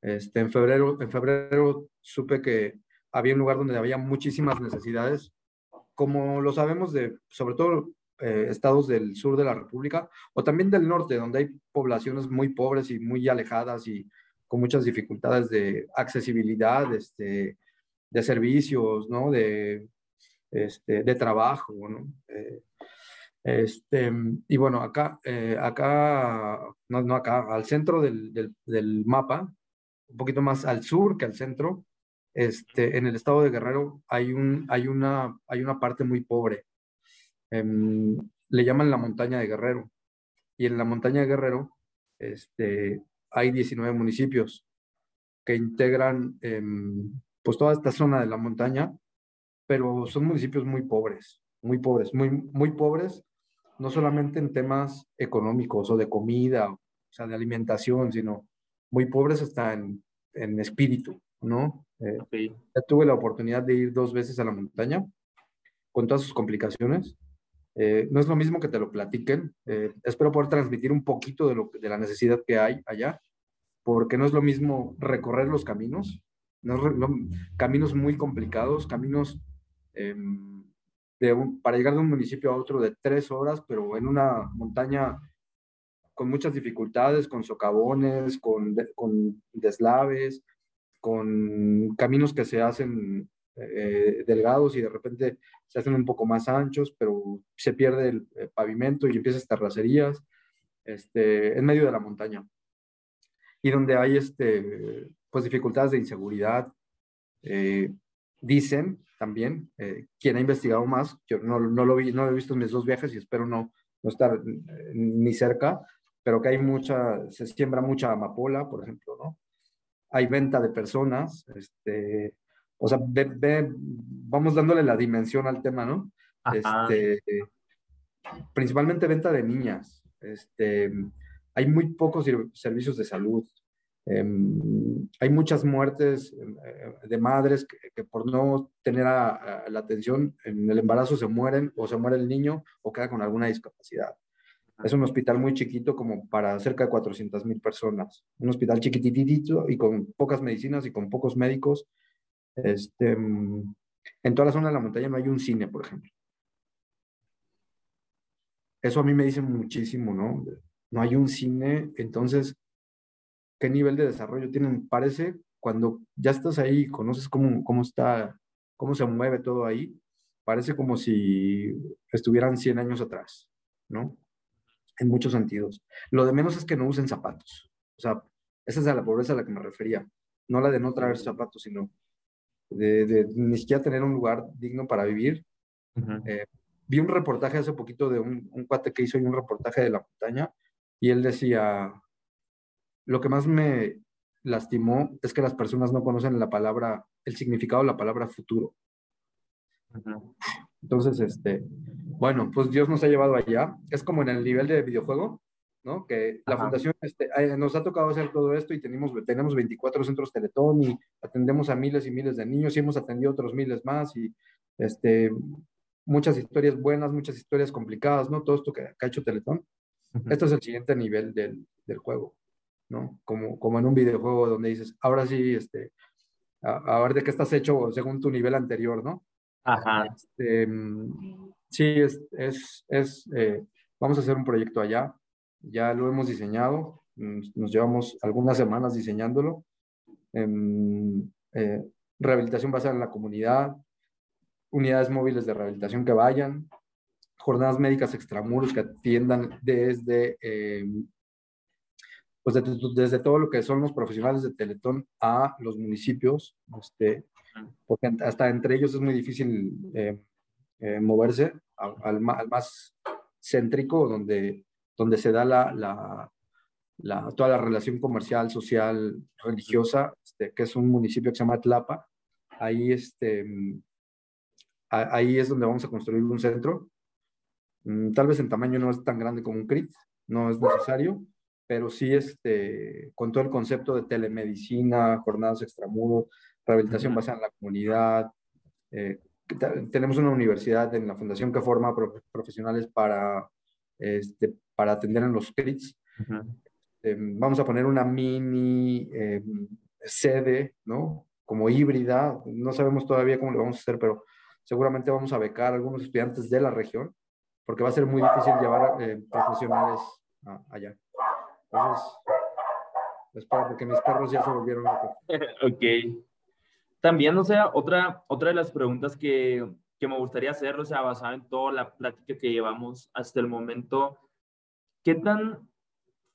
Este, en, febrero, en febrero supe que había un lugar donde había muchísimas necesidades, como lo sabemos de, sobre todo, eh, estados del sur de la República, o también del norte, donde hay poblaciones muy pobres y muy alejadas y con muchas dificultades de accesibilidad, este, de servicios, ¿no? De, este, de trabajo, ¿no? Eh, este, y bueno, acá, eh, acá, no, no, acá, al centro del, del, mapa, un poquito más al sur que al centro, este, en el estado de Guerrero hay, un, hay, una, hay una parte muy pobre. Em, le llaman la montaña de Guerrero. Y en la montaña de Guerrero este, hay 19 municipios que integran em, pues toda esta zona de la montaña, pero son municipios muy pobres, muy pobres, muy, muy pobres, no solamente en temas económicos o de comida, o sea, de alimentación, sino muy pobres hasta en, en espíritu, ¿no? Eh, ya tuve la oportunidad de ir dos veces a la montaña con todas sus complicaciones. Eh, no es lo mismo que te lo platiquen. Eh, espero poder transmitir un poquito de, lo, de la necesidad que hay allá, porque no es lo mismo recorrer los caminos, no, caminos muy complicados, caminos de para llegar de un municipio a otro de tres horas, pero en una montaña con muchas dificultades, con socavones, con, con deslaves, con caminos que se hacen eh, delgados y de repente se hacen un poco más anchos, pero se pierde el, pavimento y empiezas terracerías, este, en medio de la montaña. Y donde hay este, pues dificultades de inseguridad. Eh, dicen también, eh, quien ha investigado más, yo no, no, lo vi, no lo he visto en mis dos viajes y espero no, no estar ni cerca, pero que hay mucha, se siembra mucha amapola, por ejemplo, ¿no? hay venta de personas, este, o sea, vamos dándole la dimensión al tema, ¿no? Este, principalmente venta de niñas. Este, hay muy pocos servicios de salud. Em, hay muchas muertes eh, de madres que, por no tener la atención en el embarazo se mueren o se muere el niño o queda con alguna discapacidad. Es un hospital muy chiquito como para cerca de 400 mil personas. Un hospital chiquititito y con pocas medicinas y con pocos médicos. Este, en toda la zona de la montaña no hay un cine, por ejemplo. Eso a mí me dice muchísimo, ¿no? No hay un cine, entonces, ¿qué nivel de desarrollo tienen? Parece cuando ya estás ahí conoces cómo, cómo está, cómo se mueve todo ahí, parece como si estuvieran 100 años atrás, ¿no? En muchos sentidos. Lo de menos es que no usen zapatos. O sea, esa es la pobreza a la que me refería. No la de no traer zapatos, sino de, ni siquiera tener un lugar digno para vivir vi un reportaje hace poquito de un, un cuate que hizo un reportaje de la montaña y él decía, lo que más me lastimó es que las personas no conocen la palabra, el significado de la palabra futuro. Entonces, este, bueno, pues Dios nos ha llevado allá. Es como en el nivel de videojuego, ¿no? Que la fundación este, nos ha tocado hacer todo esto y tenemos, tenemos 24 centros Teletón y atendemos a miles y miles de niños y hemos atendido otros miles más y este, muchas historias buenas, muchas historias complicadas, ¿no? Todo esto que, ha hecho Teletón. Esto es el siguiente nivel del, del, juego, ¿no? Como, como en un videojuego donde dices, ahora sí, este, a, ver de qué estás hecho según tu nivel anterior, ¿no? Ajá. Este, sí, es, es, es eh, vamos a hacer un proyecto allá, ya lo hemos diseñado, nos, llevamos algunas semanas diseñándolo. Em, eh, rehabilitación basada en la comunidad, unidades móviles de rehabilitación que vayan, jornadas médicas extramuros que atiendan desde, eh, pues desde, todo lo que son los profesionales de Teletón a los municipios, este, porque hasta entre ellos es muy difícil eh, eh, moverse al, más céntrico, donde, donde se da la, la, la, toda la relación comercial, social, religiosa, este, que es un municipio que se llama Tlapa. Ahí este, ahí es donde vamos a construir un centro. Mm, tal vez en tamaño no es tan grande como un CRIT, no es necesario, pero sí este, con todo el concepto de telemedicina, jornadas extramuros, rehabilitación basada en la comunidad. Eh, tenemos una universidad en la fundación que forma profesionales para, este, para atender en los CRITs. Em, vamos a poner una mini em, sede, ¿no? Como híbrida, no sabemos todavía cómo lo vamos a hacer, pero seguramente vamos a becar a algunos estudiantes de la región, porque va a ser muy difícil llevar eh, profesionales allá. Entonces, espero porque mis perros ya se volvieron locos. [laughs] ok. También, o sea, otra, otra de las preguntas que, que me gustaría hacer, o sea, basada en toda la plática que llevamos hasta el momento, ¿qué tan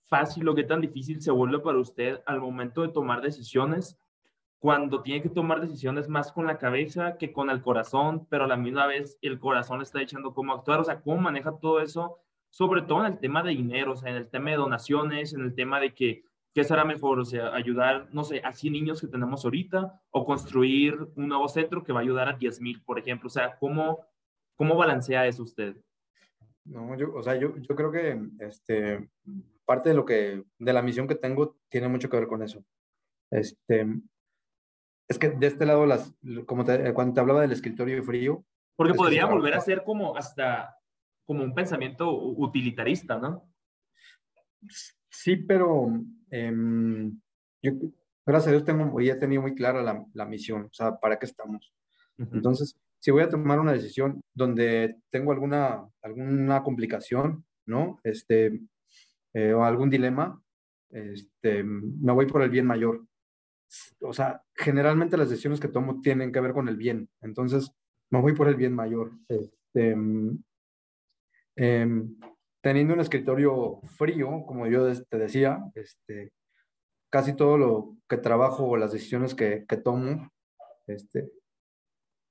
fácil o qué tan difícil se vuelve para usted al momento de tomar decisiones cuando tiene que tomar decisiones más con la cabeza que con el corazón, pero a la misma vez el corazón está echando cómo actuar, o sea, cómo maneja todo eso, sobre todo en el tema de dinero, o sea, en el tema de donaciones, en el tema de que, ¿qué será mejor? O sea, ayudar, no sé, a 100 niños que tenemos ahorita o construir un nuevo centro que va a ayudar a 10 mil, por ejemplo, o sea, ¿cómo, cómo balancea eso usted? No, yo, o sea, yo, yo creo que este, parte de lo que, de la misión que tengo tiene mucho que ver con eso. Este, es que de este lado, las, como cuando te hablaba del escritorio frío. Porque podría volver a ser como hasta como un pensamiento utilitarista, ¿no? Sí, pero em, yo, gracias a Dios, tengo, he tenido muy clara la, la, misión, o sea, ¿para qué estamos? Entonces, si voy a tomar una decisión donde tengo alguna, alguna complicación, ¿no? Este, eh, o algún dilema, este, me voy por el bien mayor o sea, generalmente las decisiones que tomo tienen que ver con el bien. Entonces, me voy por el bien mayor. Este, em, teniendo un escritorio frío, como yo te decía, este, casi todo lo que trabajo o las decisiones que, que tomo, este,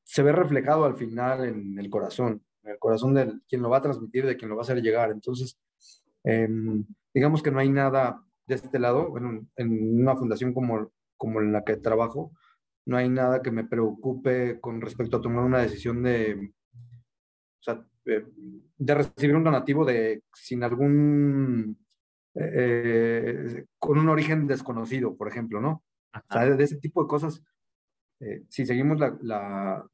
se ve reflejado al final en el corazón, en el corazón de quien lo va a transmitir, de quien lo va a hacer llegar. Entonces, em, digamos que no hay nada de este lado, bueno, en una fundación como como en la que trabajo, no hay nada que me preocupe con respecto a tomar una decisión de, o sea, de recibir un donativo de sin algún, eh, con un origen desconocido, por ejemplo, ¿no? O sea, de ese tipo de cosas, eh, si seguimos la, la,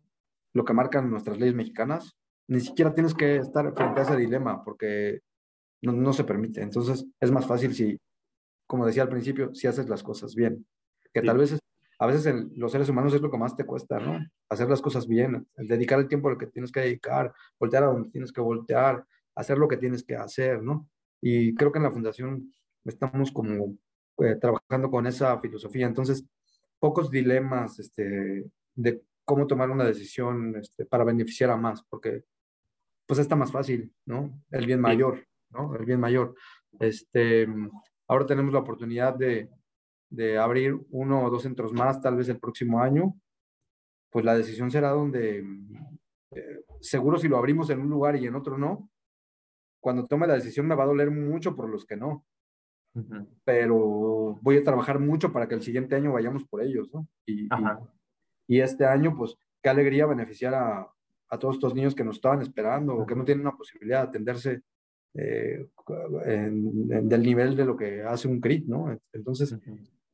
lo que marcan nuestras leyes mexicanas, ni siquiera tienes que estar frente a ese dilema porque no, no se permite. Entonces, es más fácil si, como decía al principio, si haces las cosas bien. Que tal vez a veces los seres humanos es lo que más te cuesta, ¿no? Hacer las cosas bien, el dedicar el tiempo al que tienes que dedicar, voltear a donde tienes que voltear, hacer lo que tienes que hacer, ¿no? Y creo que en la fundación estamos como eh, trabajando con esa filosofía. Entonces, pocos dilemas este, de cómo tomar una decisión este, para beneficiar a más, porque pues está más fácil, ¿no? El bien mayor, ¿no? El bien mayor. Este, ahora tenemos la oportunidad de, de abrir uno o dos centros más, tal vez el próximo año, pues la decisión será donde, eh, seguro si lo abrimos en un lugar y en otro no, cuando tome la decisión me va a doler mucho por los que no. Pero voy a trabajar mucho para que el siguiente año vayamos por ellos, ¿no? Y, y, este año, pues, qué alegría beneficiar a, a, todos estos niños que nos estaban esperando o que no tienen una posibilidad de atenderse eh, en, del nivel de lo que hace un CRIT, ¿no? Entonces,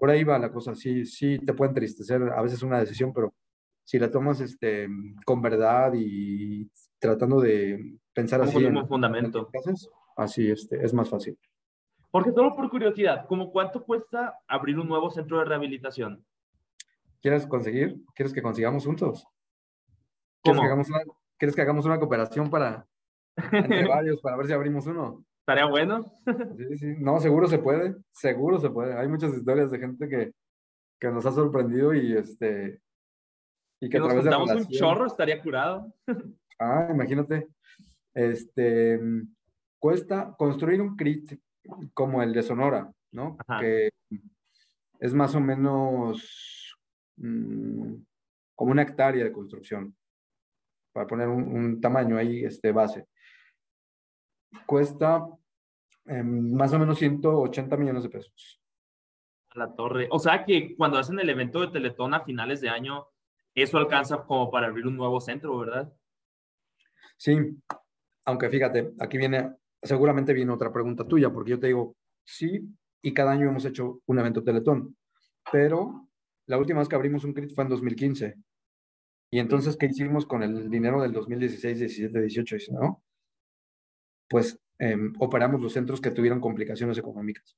por ahí va la cosa, sí, sí te puede entristecer a veces una decisión, pero si la tomas este, con verdad y tratando de pensar así. En, fundamento. así este, es más fácil. Porque solo por curiosidad, ¿cómo cuánto cuesta abrir un nuevo centro de rehabilitación? ¿Quieres conseguir? ¿Quieres que consigamos juntos? ¿Quieres, Que, hagamos una, ¿quieres que hagamos una cooperación para [laughs] entre varios para ver si abrimos uno? Estaría bueno. Sí, sí. No, seguro se puede. Seguro se puede. Hay muchas historias de gente que, que nos ha sorprendido y este. Y que, nos juntamos un chorro, estaría curado. [laughs] Ah, imagínate. Este. Cuesta construir un CRIT como el de Sonora, ¿no? Que es más o menos mm, como una hectárea de construcción, para poner un, un tamaño ahí, este base cuesta em, más o menos 180 millones de pesos. A la torre. O sea que cuando hacen el evento de Teletón a finales de año, eso alcanza como para abrir un nuevo centro, ¿verdad? Sí, aunque fíjate, aquí viene, seguramente viene otra pregunta tuya, porque yo te digo, sí, y cada año hemos hecho un evento Teletón, pero la última vez que abrimos un CRIT fue en 2015. Y entonces, ¿qué hicimos con el dinero del 2016, 17, 18, ¿no? Pues em, operamos los centros que tuvieron complicaciones económicas.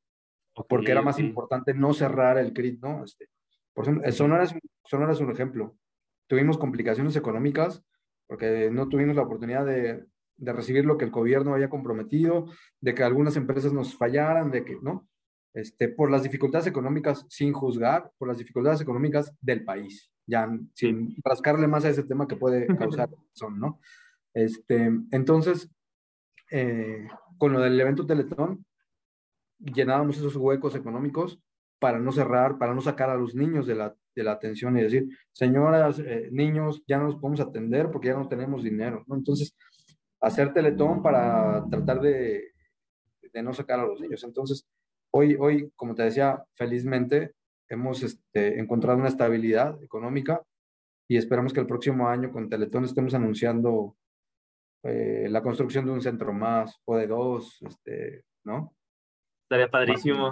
porque era más importante no cerrar el CRIT, ¿no? Este, por ejemplo, Sonora es, Sonora es un ejemplo. Tuvimos complicaciones económicas porque no tuvimos la oportunidad de, de, recibir lo que el gobierno había comprometido, de que algunas empresas nos fallaran, de que, ¿no? Este, por las dificultades económicas, sin juzgar, por las dificultades económicas del país, ya sin rascarle más a ese tema que puede [laughs] causar son, ¿no? Este, entonces, eh, con lo del evento Teletón, llenábamos esos huecos económicos para no cerrar, para no sacar a los niños de la, de la atención y decir, señoras, eh, niños, ya no los podemos atender porque ya no tenemos dinero, ¿no? Entonces, hacer Teletón para tratar de, de no sacar a los niños. Entonces, hoy, hoy, como te decía, felizmente hemos este, encontrado una estabilidad económica y esperamos que el próximo año con Teletón estemos anunciando eh, la construcción de un centro más o de dos, este, ¿no? Estaría padrísimo.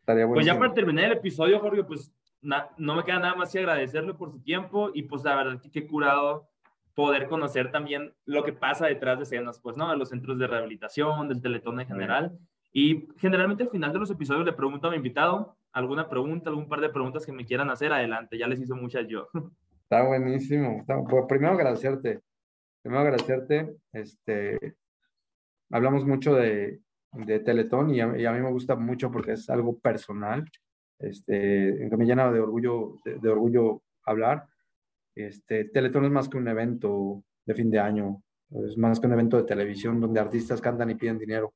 Estaría pues ya para terminar el episodio, Jorge, pues no me queda nada más que agradecerle por su tiempo y pues la verdad que qué curado poder conocer también lo que pasa detrás de escenas, pues, ¿no? De los centros de rehabilitación, del teletón en general. Y generalmente al final de los episodios le pregunto a mi invitado alguna pregunta, algún par de preguntas que me quieran hacer, adelante, ya les hice muchas yo. [laughs] Está buenísimo. Está, pues, primero agradecerte Primero agradecerte. Este, hablamos mucho de, de Teletón y a, mí me gusta mucho porque es algo personal, este, que me llena de orgullo, de, orgullo hablar. Este, Teletón es más que un evento de fin de año, es más que un evento de televisión donde artistas cantan y piden dinero.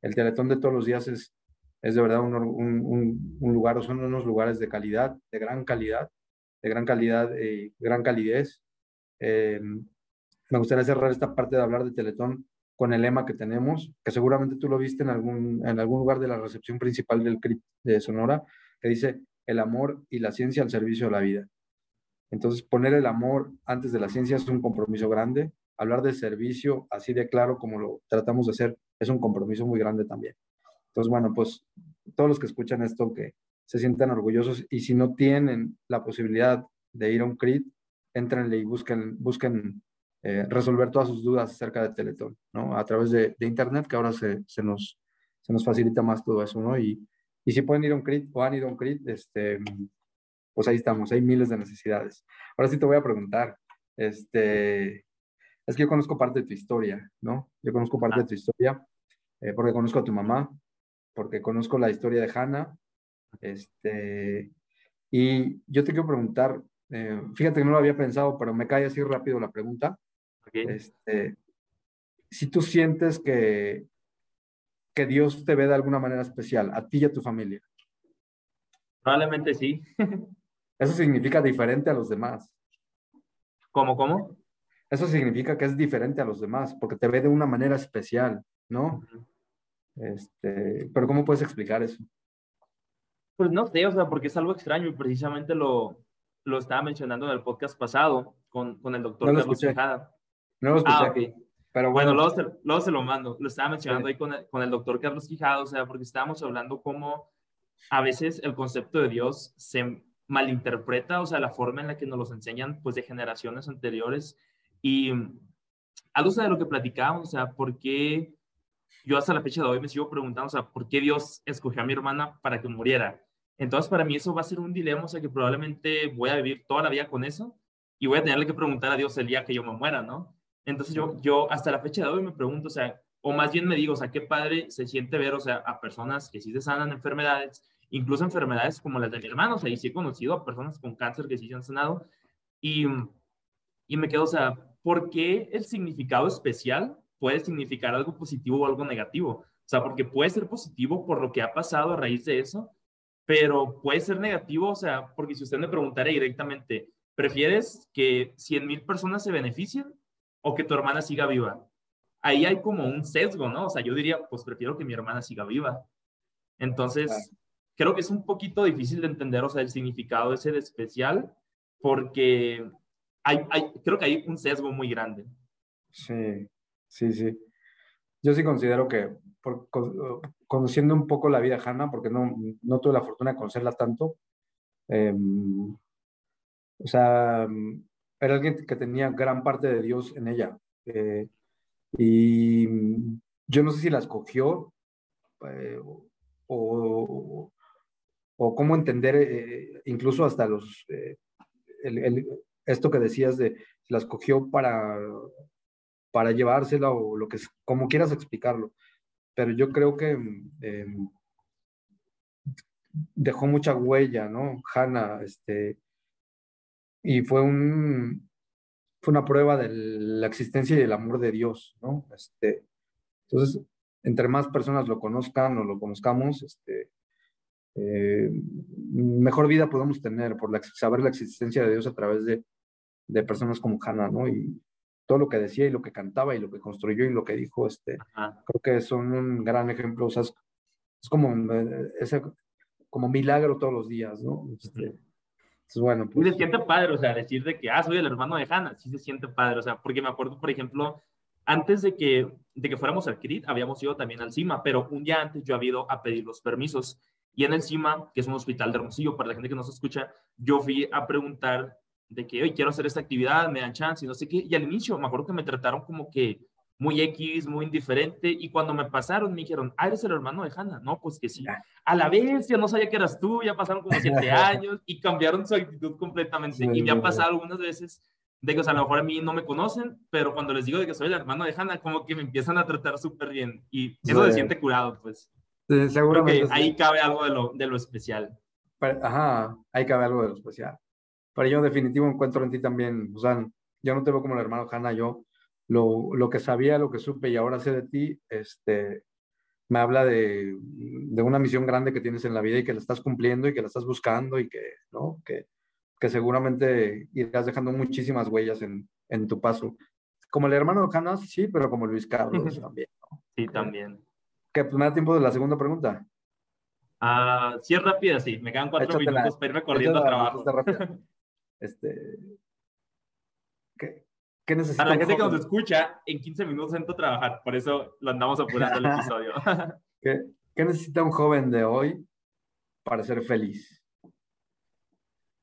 El Teletón de todos los días es, es de verdad un, un, un lugar, son unos lugares de calidad, de gran calidad, de gran calidad y gran calidez. Eh, me gustaría cerrar esta parte de hablar de Teletón con el lema que tenemos, que seguramente tú lo viste en algún, en algún lugar de la recepción principal del CRIP de Sonora, que dice el amor y la ciencia al servicio de la vida. Entonces, poner el amor antes de la ciencia es un compromiso grande. Hablar de servicio, así de claro como lo tratamos de hacer, es un compromiso muy grande también. Entonces, bueno, pues todos los que escuchan esto, que se sientan orgullosos y si no tienen la posibilidad de ir a un CRIT, entrenle y busquen, busquen eh, resolver todas sus dudas acerca de Teletón, ¿no? A través de, de Internet, que ahora se, se, nos, se nos facilita más todo eso, ¿no? Y, y si pueden ir a un CRIT o han ido a un CRIT, este, pues ahí estamos, hay miles de necesidades. Ahora sí te voy a preguntar, este, es que yo conozco parte de tu historia, ¿no? Yo conozco parte de tu historia eh, porque conozco a tu mamá, porque conozco la historia de Hannah, este, y yo te quiero preguntar, eh, fíjate que no lo había pensado, pero me cae así rápido la pregunta. Este, si tú sientes que, que Dios te ve de alguna manera especial, a ti y a tu familia. Probablemente sí. [laughs] Eso significa diferente a los demás. ¿Cómo, cómo? Eso significa que es diferente a los demás, porque te ve de una manera especial, ¿no? este, pero ¿cómo puedes explicar eso? Pues no sé, o sea, porque es algo extraño y precisamente lo, lo estaba mencionando en el podcast pasado con, con el doctor no Carlos Quijada. No lo escuché. Ah, Pero bueno, luego, se, luego, se, lo mando. Lo estaba mencionando ahí con el, con el doctor Carlos Quijada, o sea, porque estábamos hablando cómo a veces el concepto de Dios se malinterpreta, o sea, la forma en la que nos los enseñan, pues, de generaciones anteriores. Y algo de lo que platicábamos, o sea, ¿por qué yo hasta la fecha de hoy me sigo preguntando, o sea, ¿por qué Dios escogió a mi hermana para que muriera? Entonces, para mí eso va a ser un dilema, o sea, que probablemente voy a vivir toda la vida con eso y voy a tenerle que preguntar a Dios el día que yo me muera, ¿no? Entonces, yo, yo hasta la fecha de hoy me pregunto, o sea, o más bien me digo, o sea, qué padre se siente ver, o sea, a personas que sí se sanan enfermedades, incluso enfermedades como las de mi hermano, o sea, y sí he conocido a personas con cáncer que sí se han sanado, y, y me quedo, o sea, ¿por qué el significado especial puede significar algo positivo o algo negativo? O sea, porque puede ser positivo por lo que ha pasado a raíz de eso, pero puede ser negativo, o sea, porque si usted me preguntara directamente, ¿prefieres que 100 mil personas se beneficien o que tu hermana siga viva? Ahí hay como un sesgo, ¿no? O sea, yo diría, pues prefiero que mi hermana siga viva. Entonces, creo que es un poquito difícil de entender, o sea, el significado ese de especial, porque hay, hay, creo que hay un sesgo muy grande. Sí, sí, sí. Yo sí considero que por, conociendo un poco la vida de Hannah, porque no, no tuve la fortuna de conocerla tanto, em, o sea, era alguien que tenía gran parte de Dios en ella. Eh, y yo no sé si la escogió eh, o, o, cómo entender, eh, incluso hasta los, esto que decías de la escogió para para llevársela o lo que como quieras explicarlo. Pero yo creo que em, dejó mucha huella, ¿no? Hannah, este, y fue un fue una prueba de la existencia y del amor de Dios, ¿no? Este, entonces, entre más personas lo conozcan o lo conozcamos, este, eh, mejor vida podemos tener por la, saber la existencia de Dios a través de, de personas como Hannah, ¿no? Y, todo lo que decía y lo que cantaba y lo que construyó y lo que dijo, este, creo que son un gran ejemplo, o sea, es, como, eh, ese, como milagro todos los días, ¿no? Este, bueno, pues. Y se siente padre, o sea, decir de que, ah, soy el hermano de Hannah, sí se siente padre, o sea, porque me acuerdo, por ejemplo, antes de que, de que fuéramos al CRIT, habíamos ido también al CIMA, pero un día antes yo había ido a pedir los permisos. Y en el CIMA, que es un hospital de Hermosillo, para la gente que no se escucha, yo fui a preguntar de que hoy quiero hacer esta actividad, me dan chance y no sé qué. Y al inicio me acuerdo que me trataron como que muy X, muy indiferente. Y cuando me pasaron, me dijeron, ah, eres el hermano de Hannah. No, pues que sí. A la vez, ya no sabía que eras tú, ya pasaron como siete [laughs] años y cambiaron su actitud completamente. y me ha pasado algunas veces de que, o sea, a lo mejor a mí no me conocen, pero cuando les digo de que soy el hermano de Hannah, como que me empiezan a tratar súper bien. Y eso se siente curado, pues. Sí, seguramente. ahí cabe algo de lo, de lo especial. ajá, ahí cabe algo de lo especial pero yo definitivo encuentro en ti también, o sea, yo no te veo como el hermano Hanna, yo lo, lo que sabía, lo que supe y ahora sé de ti, este, me habla de, de, una misión grande que tienes en la vida y que la estás cumpliendo y que la estás buscando y que, ¿no? Que, que seguramente irás dejando muchísimas huellas en, en tu paso. Como el hermano de Hanna, sí, pero como Luis Carlos también. ¿no? Sí, también. ¿Qué, pues me da tiempo de la segunda pregunta. Ah, sí, es rápida, sí. Me quedan cuatro minutos para irme corriendo a trabajo. [laughs] Este, ¿qué, qué necesita? Para la gente que nos escucha, en 15 minutos entro a trabajar, por eso lo andamos apurando el episodio. [laughs] ¿Qué, qué necesita un joven de hoy para ser feliz?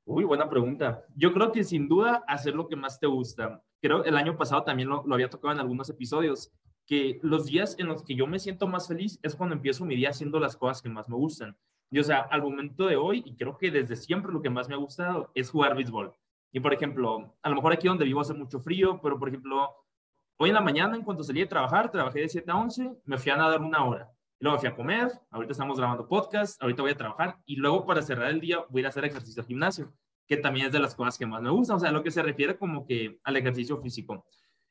Uy, buena pregunta. Yo creo que sin duda hacer lo que más te gusta. Creo el año pasado también lo, lo había tocado en algunos episodios, que los días en los que yo me siento más feliz es cuando empiezo mi día haciendo las cosas que más me gustan. Y o sea, al momento de hoy, y creo que desde siempre lo que más me ha gustado es jugar béisbol. Y por ejemplo, a lo mejor aquí donde vivo hace mucho frío, pero por ejemplo, hoy en la mañana, en cuanto salí de trabajar, trabajé de 7 a 11, me fui a nadar una hora. Luego me fui a comer, ahorita estamos grabando podcast, ahorita voy a trabajar y luego para cerrar el día voy a ir a hacer ejercicio al gimnasio, que también es de las cosas que más me gustan, o sea, lo que se refiere como que al ejercicio físico.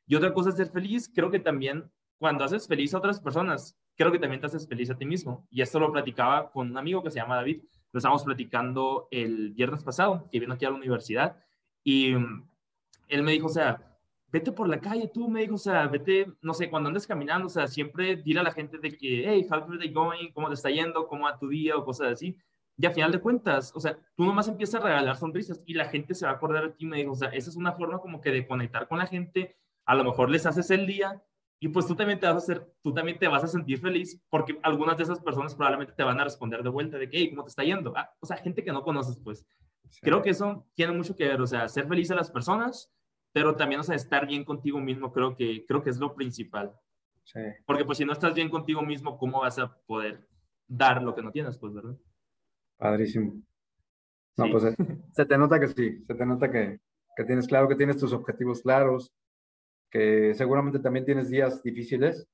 Y otra cosa es ser feliz, creo que también cuando haces feliz a otras personas, creo que también te haces feliz a ti mismo. Y esto lo platicaba con un amigo que se llama David, lo estábamos platicando el viernes pasado, que vino aquí a la universidad, y mm, él me dijo, o sea, vete por la calle tú, me dijo, o sea, vete, no sé, cuando andes caminando, o sea, siempre dile a la gente de que, hey, how are they going? ¿Cómo te está yendo? ¿Cómo va tu día? O cosas así. Y a final de cuentas, o sea, tú nomás empiezas a regalar sonrisas y la gente se va a acordar de ti, me dijo, o sea, esa es una forma como que de conectar con la gente, a lo mejor les haces el día y pues tú también te vas a hacer, tú también te vas a sentir feliz porque algunas de esas personas probablemente te van a responder de vuelta de que, hey, ¿cómo te está yendo? Ah, o sea, gente que no conoces, pues. Creo que eso tiene mucho que ver, o sea, ser feliz a las personas, pero también, o sea, estar bien contigo mismo, creo que, creo que es lo principal. Sí. Porque pues si no estás bien contigo mismo, ¿cómo vas a poder dar lo que no tienes, pues, verdad? Padrísimo. No, Sí. pues se, [laughs] se te nota que sí, se te nota que, que tienes claro, que tienes tus objetivos claros, que seguramente también tienes días difíciles,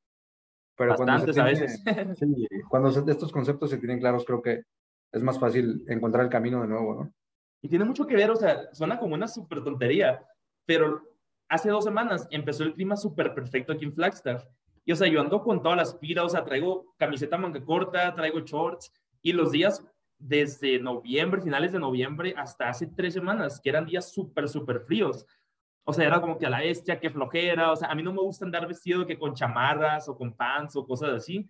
pero cuando se Bastantes a tiene- veces. [laughs] sí, cuando se- estos conceptos se tienen claros, creo que es más fácil encontrar el camino de nuevo, ¿no? Y tiene mucho que ver, o sea, suena como una súper tontería, pero hace dos semanas empezó el clima súper perfecto aquí en Flagstaff. Y, o sea, yo ando con todas las pilas, o sea, traigo camiseta manga corta, traigo shorts, y los días desde noviembre, finales de noviembre, hasta hace tres semanas, que eran días súper, súper fríos. O sea, era como que a la bestia, que flojera, o sea, a mí no me gusta andar vestido que con chamarras o con pants o cosas así,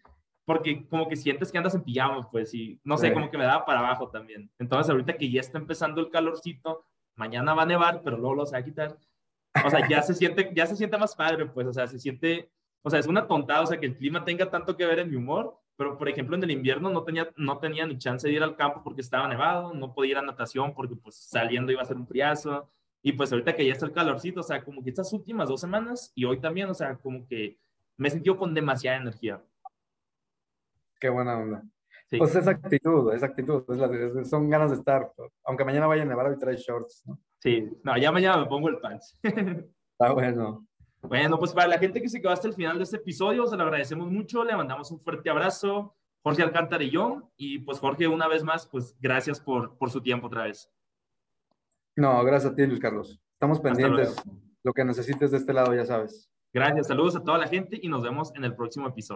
porque como que sientes que andas en pijama, pues, y no sé, Sí. como que me daba para abajo también. Entonces, ahorita que ya está empezando el calorcito, mañana va a nevar, pero luego lo se va a quitar. O sea, ya se siente, ya se siente más padre, pues, o sea, se siente, o sea, es una tontada, o sea, que el clima tenga tanto que ver en mi humor, pero, por ejemplo, en el invierno no tenía, no tenía ni chance de ir al campo porque estaba nevado, no podía ir a natación porque, pues, saliendo iba a ser un friazo, y pues ahorita que ya está el calorcito, o sea, como que estas últimas dos semanas, y hoy también, o sea, como que me he sentido con demasiada energía. Qué buena onda. Sí. Pues es actitud, es actitud, es la- es- son ganas de estar, aunque mañana vaya a nevar y trae shorts, ¿no? Sí, no, ya mañana me pongo el pants. [laughs] Está bueno. Bueno, pues para la gente que se quedó hasta el final de este episodio, se lo agradecemos mucho, le mandamos un fuerte abrazo, Jorge Alcántara y yo, y pues Jorge, una vez más, pues gracias por, por su tiempo otra vez. No, gracias a ti, Luis Carlos. Estamos pendientes. Lo que necesites de este lado, ya sabes. Gracias, saludos a toda la gente y nos vemos en el próximo episodio.